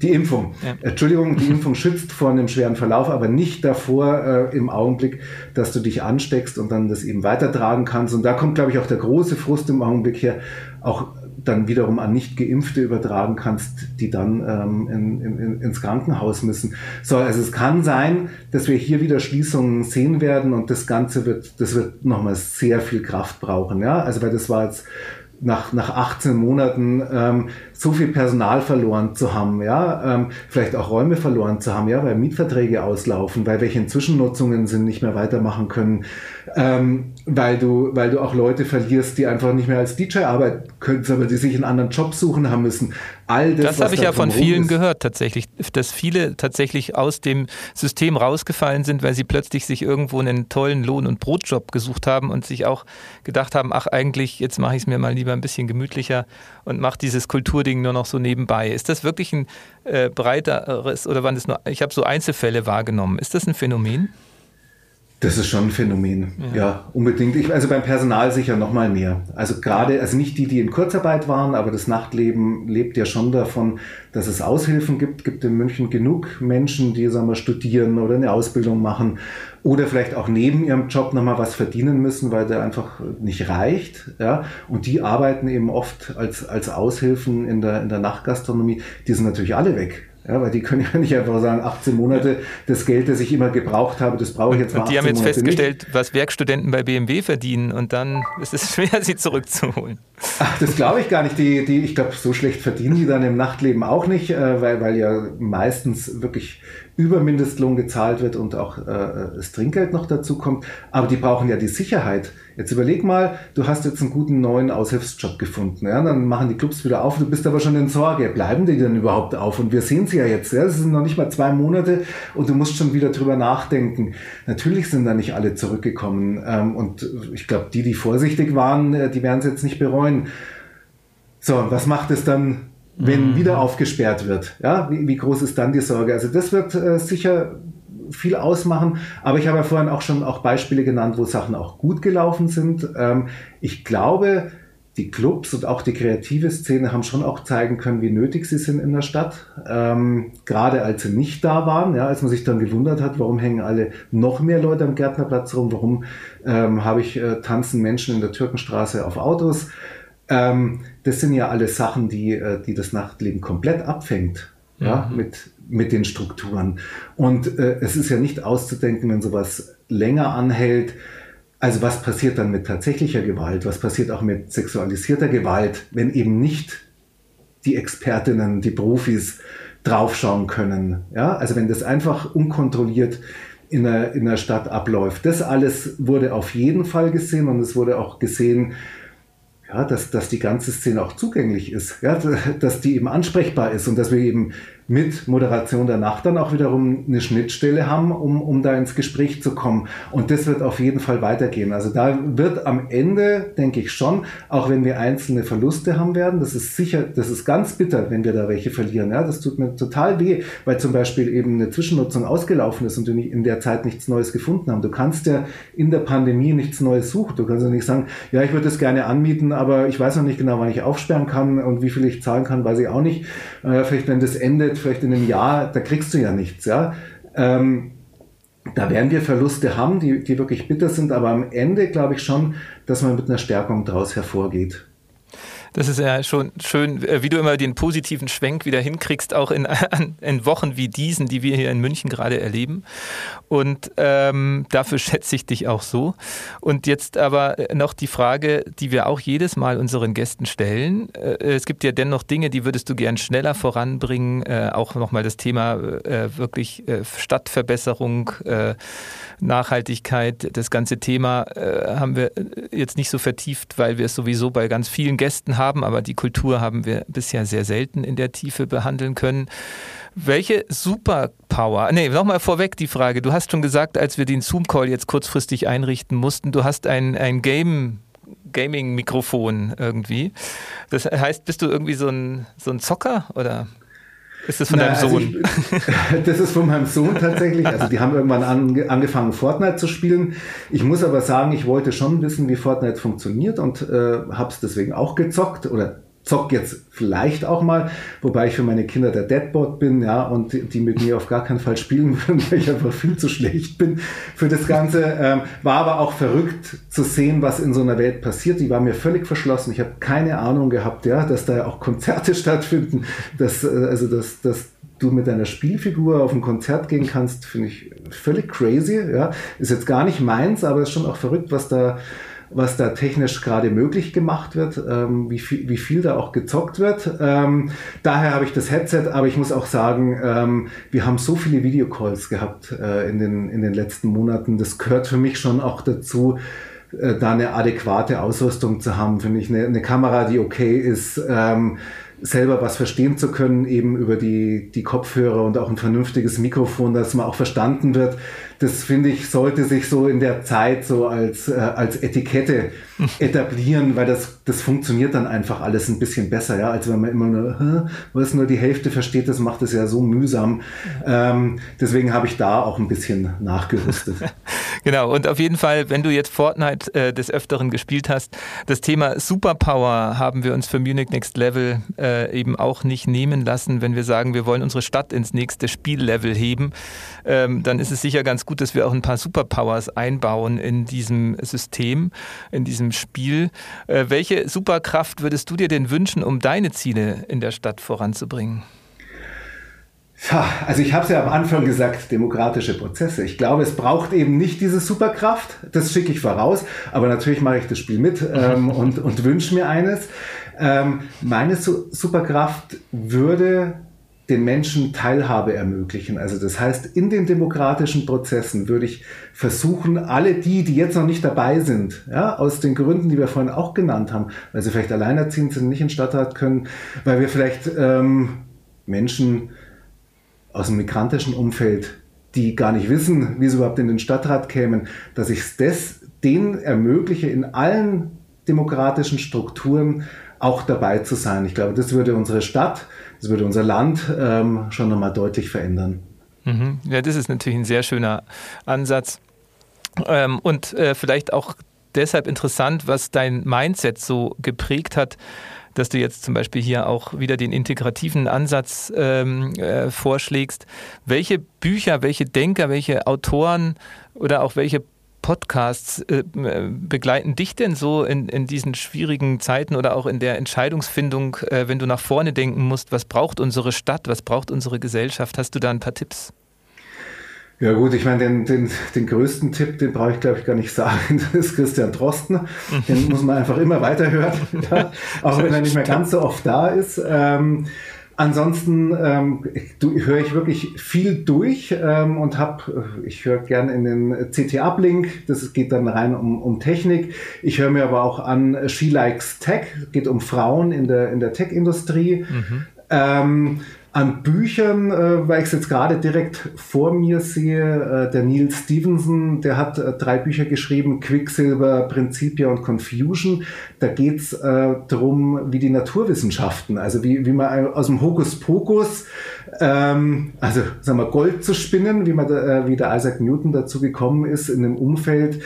A: Die Impfung. Ja. Entschuldigung, die Impfung schützt vor einem schweren Verlauf, aber nicht davor äh, im Augenblick, dass du dich ansteckst und dann das eben weitertragen kannst. Und da kommt, glaube ich, auch der große Frust im Augenblick her, auch dann wiederum an Nicht-Geimpfte übertragen kannst, die dann ähm, in, in, ins Krankenhaus müssen. So, also es kann sein, dass wir hier wieder Schließungen sehen werden und das Ganze wird, das wird nochmal sehr viel Kraft brauchen. Ja, also weil das war jetzt nach, nach 18 Monaten ähm, so viel Personal verloren zu haben, ja, ähm, vielleicht auch Räume verloren zu haben, ja, weil Mietverträge auslaufen, weil welche Zwischennutzungen sind nicht mehr weitermachen können, ähm, weil du, weil du auch Leute verlierst, die einfach nicht mehr als DJ arbeiten können, aber die sich einen anderen Job suchen haben müssen.
C: All das, das habe ich ja von vielen ist. gehört tatsächlich, dass viele tatsächlich aus dem System rausgefallen sind, weil sie plötzlich sich irgendwo einen tollen Lohn- und Brotjob gesucht haben und sich auch gedacht haben, ach eigentlich, jetzt mache ich es mir mal lieber ein bisschen gemütlicher und mache dieses Kulturding nur noch so nebenbei. Ist das wirklich ein äh, breiteres oder waren das nur, ich habe so Einzelfälle wahrgenommen. Ist das ein Phänomen?
A: Das ist schon ein Phänomen, ja, ja unbedingt. Ich, also beim Personal sicher noch mal mehr. Also gerade, also nicht die, die in Kurzarbeit waren, aber das Nachtleben lebt ja schon davon, dass es Aushilfen gibt. Gibt in München genug Menschen, die sagen wir, studieren oder eine Ausbildung machen oder vielleicht auch neben ihrem Job noch mal was verdienen müssen, weil der einfach nicht reicht. Ja, und die arbeiten eben oft als als Aushilfen in der in der Nachtgastronomie. Die sind natürlich alle weg. Ja, weil die können ja nicht einfach sagen, 18 Monate das Geld, das ich immer gebraucht habe, das brauche ich jetzt
C: mal. Und die haben jetzt Monate festgestellt, nicht. was Werkstudenten bei BMW verdienen und dann ist es <laughs> schwer, sie zurückzuholen.
A: Ach, das glaube ich gar nicht. Die, die, ich glaube, so schlecht verdienen die dann im Nachtleben auch nicht, äh, weil, weil ja meistens wirklich über Mindestlohn gezahlt wird und auch äh, das Trinkgeld noch dazu kommt. Aber die brauchen ja die Sicherheit. Jetzt überleg mal, du hast jetzt einen guten neuen Aushilfsjob gefunden. Ja? Dann machen die Clubs wieder auf, du bist aber schon in Sorge. Bleiben die denn überhaupt auf? Und wir sehen sie ja jetzt. Ja? Das sind noch nicht mal zwei Monate und du musst schon wieder drüber nachdenken. Natürlich sind da nicht alle zurückgekommen. Ähm, und ich glaube, die, die vorsichtig waren, äh, die werden es jetzt nicht bereuen. So, was macht es dann wenn mhm. wieder aufgesperrt wird. Ja, wie, wie, groß ist dann die Sorge? Also das wird äh, sicher viel ausmachen, aber ich habe ja vorhin auch schon auch Beispiele genannt, wo Sachen auch gut gelaufen sind. Ähm, ich glaube, die Clubs und auch die kreative Szene haben schon auch zeigen können, wie nötig sie sind in der Stadt. Ähm, gerade als sie nicht da waren, ja, als man sich dann gewundert hat, warum hängen alle noch mehr Leute am Gärtnerplatz rum, warum ähm, habe ich äh, tanzen Menschen in der Türkenstraße auf Autos. Ähm, das sind ja alles Sachen, die, äh, die das Nachtleben komplett abfängt. Mhm. Ja, mit, mit den Strukturen. Und äh, es ist ja nicht auszudenken, wenn sowas länger anhält. Also was passiert dann mit tatsächlicher Gewalt? Was passiert auch mit sexualisierter Gewalt, wenn eben nicht die Expertinnen, die Profis draufschauen können? Ja, also wenn das einfach unkontrolliert in der, in der Stadt abläuft. Das alles wurde auf jeden Fall gesehen und es wurde auch gesehen, ja, dass, dass die ganze Szene auch zugänglich ist, ja, dass die eben ansprechbar ist und dass wir eben mit Moderation der Nacht dann auch wiederum eine Schnittstelle haben, um, um da ins Gespräch zu kommen. Und das wird auf jeden Fall weitergehen. Also da wird am Ende, denke ich schon, auch wenn wir einzelne Verluste haben werden, das ist sicher, das ist ganz bitter, wenn wir da welche verlieren. Ja, das tut mir total weh, weil zum Beispiel eben eine Zwischennutzung ausgelaufen ist und wir in der Zeit nichts Neues gefunden haben. Du kannst ja in der Pandemie nichts Neues suchen. Du kannst ja nicht sagen, ja, ich würde das gerne anmieten, aber ich weiß noch nicht genau, wann ich aufsperren kann und wie viel ich zahlen kann, weiß ich auch nicht. Äh, vielleicht, wenn das endet, vielleicht in einem Jahr, da kriegst du ja nichts, ja. Ähm, da werden wir Verluste haben, die, die wirklich bitter sind, aber am Ende glaube ich schon, dass man mit einer Stärkung daraus hervorgeht.
C: Das ist ja schon schön, äh, wie du immer den positiven Schwenk wieder hinkriegst, auch in, <laughs> in Wochen wie diesen, die wir hier in München gerade erleben. Und ähm, dafür schätze ich dich auch so. Und jetzt aber noch die Frage, die wir auch jedes Mal unseren Gästen stellen. Äh, es gibt ja dennoch Dinge, die würdest du gern schneller voranbringen. Äh, auch nochmal das Thema äh, wirklich äh, Stadtverbesserung. Äh, Nachhaltigkeit, das ganze Thema äh, haben wir jetzt nicht so vertieft, weil wir es sowieso bei ganz vielen Gästen haben, aber die Kultur haben wir bisher sehr selten in der Tiefe behandeln können. Welche Superpower, nee, nochmal vorweg die Frage, du hast schon gesagt, als wir den Zoom-Call jetzt kurzfristig einrichten mussten, du hast ein, ein Game Gaming-Mikrofon irgendwie. Das heißt, bist du irgendwie so ein, so ein Zocker oder? Ist das von Na, deinem also Sohn?
A: Also ich, <laughs> das ist von meinem Sohn tatsächlich. Also die haben irgendwann an, angefangen, Fortnite zu spielen. Ich muss aber sagen, ich wollte schon wissen, wie Fortnite funktioniert und äh, habe es deswegen auch gezockt oder zock jetzt vielleicht auch mal, wobei ich für meine Kinder der Deadbot bin, ja, und die, mit mir auf gar keinen Fall spielen <laughs> würden, weil ich einfach viel zu schlecht bin für das Ganze. Ähm, war aber auch verrückt zu sehen, was in so einer Welt passiert. Die war mir völlig verschlossen. Ich habe keine Ahnung gehabt, ja, dass da auch Konzerte <laughs> stattfinden, dass, äh, also dass, dass du mit deiner Spielfigur auf ein Konzert gehen kannst, finde ich völlig crazy. Ja, ist jetzt gar nicht meins, aber ist schon auch verrückt, was da was da technisch gerade möglich gemacht wird, ähm, wie, viel, wie viel da auch gezockt wird. Ähm, daher habe ich das Headset, aber ich muss auch sagen, ähm, wir haben so viele Videocalls gehabt äh, in, den, in den letzten Monaten. Das gehört für mich schon auch dazu, äh, da eine adäquate Ausrüstung zu haben. Finde ich eine, eine Kamera, die okay ist. Ähm, selber was verstehen zu können, eben über die, die Kopfhörer und auch ein vernünftiges Mikrofon, dass man auch verstanden wird. Das finde ich, sollte sich so in der Zeit so als, äh, als Etikette <laughs> etablieren, weil das, das funktioniert dann einfach alles ein bisschen besser, ja, als wenn man immer nur, was nur die Hälfte versteht, das macht es ja so mühsam. Ähm, deswegen habe ich da auch ein bisschen nachgerüstet. <laughs>
C: genau, und auf jeden Fall, wenn du jetzt Fortnite äh, des Öfteren gespielt hast, das Thema Superpower haben wir uns für Munich Next Level äh, eben auch nicht nehmen lassen, wenn wir sagen, wir wollen unsere Stadt ins nächste Spiellevel heben, ähm, dann ist es sicher ganz gut, dass wir auch ein paar Superpowers einbauen in diesem System, in diesem Spiel. Äh, welche Superkraft würdest du dir denn wünschen, um deine Ziele in der Stadt voranzubringen?
A: Also ich habe es ja am Anfang gesagt, demokratische Prozesse. Ich glaube, es braucht eben nicht diese Superkraft, das schicke ich voraus, aber natürlich mache ich das Spiel mit ähm, und, und wünsche mir eines. Ähm, meine Su Superkraft würde den Menschen Teilhabe ermöglichen. Also das heißt, in den demokratischen Prozessen würde ich versuchen, alle die, die jetzt noch nicht dabei sind, ja, aus den Gründen, die wir vorhin auch genannt haben, weil sie vielleicht alleinerziehend sind, nicht in Stadtrat können, weil wir vielleicht ähm, Menschen aus dem migrantischen Umfeld, die gar nicht wissen, wie sie überhaupt in den Stadtrat kämen, dass ich das denen ermögliche, in allen demokratischen Strukturen auch dabei zu sein. Ich glaube, das würde unsere Stadt, das würde unser Land ähm, schon nochmal deutlich verändern.
C: Mhm. Ja, das ist natürlich ein sehr schöner Ansatz. Ähm, und äh, vielleicht auch deshalb interessant, was dein Mindset so geprägt hat, dass du jetzt zum Beispiel hier auch wieder den integrativen Ansatz ähm, äh, vorschlägst. Welche Bücher, welche Denker, welche Autoren oder auch welche Podcasts äh, begleiten dich denn so in, in diesen schwierigen Zeiten oder auch in der Entscheidungsfindung, äh, wenn du nach vorne denken musst, was braucht unsere Stadt, was braucht unsere Gesellschaft? Hast du da ein paar Tipps?
A: Ja gut, ich meine, den, den, den größten Tipp, den brauche ich glaube ich gar nicht sagen, <laughs> das ist Christian Drosten. Den muss man einfach immer weiterhören, <laughs> ja, auch wenn er nicht mehr ganz so oft da ist. Ähm, Ansonsten ähm, höre ich wirklich viel durch ähm, und habe, äh, ich höre gerne in den CT-Uplink, das geht dann rein um, um Technik. Ich höre mir aber auch an She Likes Tech, geht um Frauen in der, in der Tech-Industrie. Mhm. Ähm, an Büchern, äh, weil ich es jetzt gerade direkt vor mir sehe, äh, der Neil Stevenson, der hat äh, drei Bücher geschrieben, Quicksilver, Principia und Confusion. Da geht's äh, darum, wie die Naturwissenschaften, also wie, wie man aus dem Hokuspokus, ähm, also sagen wir Gold zu spinnen, wie, man da, äh, wie der Isaac Newton dazu gekommen ist, in einem Umfeld,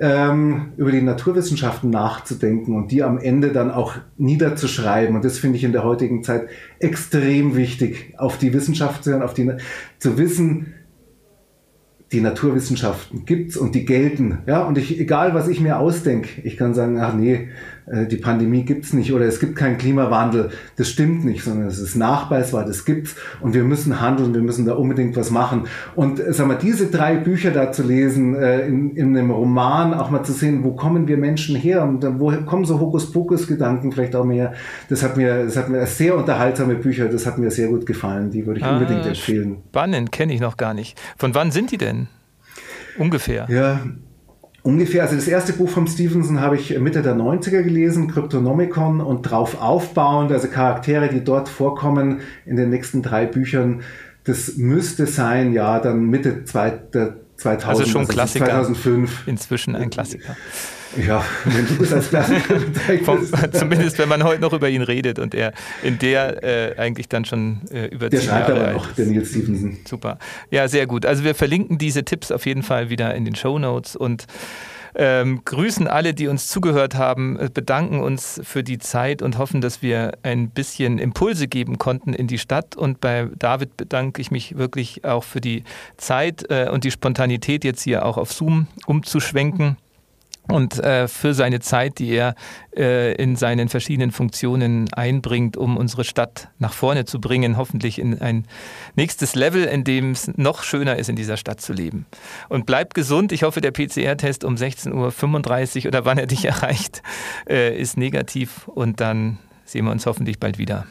A: ähm, über die Naturwissenschaften nachzudenken und die am Ende dann auch niederzuschreiben. Und das finde ich in der heutigen Zeit extrem wichtig, auf die Wissenschaft zu hören, auf die, zu wissen, die Naturwissenschaften gibt's und die gelten. Ja, und ich, egal was ich mir ausdenke, ich kann sagen, ach nee, die Pandemie gibt's nicht oder es gibt keinen Klimawandel. Das stimmt nicht, sondern es ist nachweisbar, das gibt's und wir müssen handeln, wir müssen da unbedingt was machen. Und äh, sag mal, diese drei Bücher da zu lesen, äh, in, in einem Roman auch mal zu sehen, wo kommen wir Menschen her und wo kommen so Hokuspokus-Gedanken vielleicht auch mehr. Das hat mir, das hat mir sehr unterhaltsame Bücher, das hat mir sehr gut gefallen. Die würde ich ah, unbedingt empfehlen.
C: Spannend, kenne ich noch gar nicht. Von wann sind die denn? Ungefähr.
A: Ja, ungefähr, also das erste Buch von Stevenson habe ich Mitte der 90er gelesen, Cryptonomicon und drauf aufbauend, also Charaktere, die dort vorkommen in den nächsten drei Büchern, das müsste sein, ja, dann Mitte zwei, der 2000.
C: Also schon also Klassiker. 2005. Inzwischen ein Klassiker.
A: Ja, wenn du es als Klassiker
C: bezeichnest. Zumindest, wenn man heute noch über ihn redet und er in der äh, eigentlich dann schon äh, über
A: Der schreibt aber noch, der Neil Stevenson.
C: Super. Ja, sehr gut. Also wir verlinken diese Tipps auf jeden Fall wieder in den Show Notes und ähm, grüßen alle, die uns zugehört haben, äh, bedanken uns für die Zeit und hoffen, dass wir ein bisschen Impulse geben konnten in die Stadt. Und bei David bedanke ich mich wirklich auch für die Zeit äh, und die Spontanität, jetzt hier auch auf Zoom umzuschwenken und äh, für seine Zeit, die er äh, in seinen verschiedenen Funktionen einbringt, um unsere Stadt nach vorne zu bringen, hoffentlich in ein nächstes Level, in dem es noch schöner ist, in dieser Stadt zu leben. Und bleibt gesund. Ich hoffe, der PCR-Test um 16.35 Uhr oder wann er dich <laughs> erreicht, äh, ist negativ und dann sehen wir uns hoffentlich bald wieder.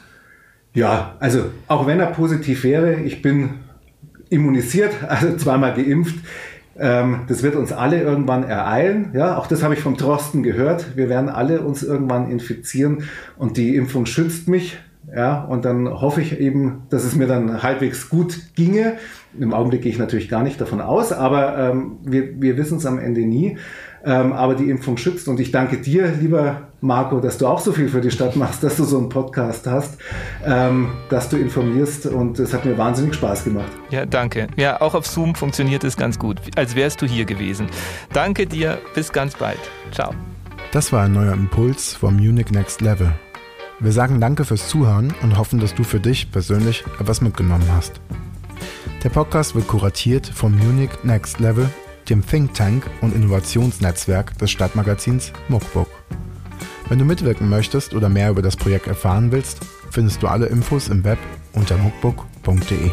A: Ja, also auch wenn er positiv wäre, ich bin immunisiert, <laughs> also zweimal geimpft. Ähm, das wird uns alle irgendwann ereilen. Ja, auch das habe ich vom Drosten gehört. Wir werden alle uns irgendwann infizieren und die Impfung schützt mich. Ja, und dann hoffe ich eben, dass es mir dann halbwegs gut ginge. Im Augenblick gehe ich natürlich gar nicht davon aus, aber ähm, wir, wir wissen es am Ende nie ähm, aber die Impfung schützt. Und ich danke dir, lieber Marco, dass du auch so viel für die Stadt machst, dass du so einen Podcast hast, ähm, dass du informierst und es hat mir wahnsinnig Spaß gemacht.
C: Ja, danke. Ja, auch auf Zoom funktioniert es ganz gut, als wärst du hier gewesen. Danke dir, bis ganz bald. Ciao.
B: Das war ein neuer Impuls vom Munich Next Level. Wir sagen danke fürs Zuhören und hoffen, dass du für dich persönlich etwas mitgenommen hast. Der Podcast wird kuratiert vom Munich Next Level dem Think Tank und Innovationsnetzwerk des Stadtmagazins Muckbook. Wenn du mitwirken möchtest oder mehr über das Projekt erfahren willst, findest du alle Infos im Web unter muckbook.de.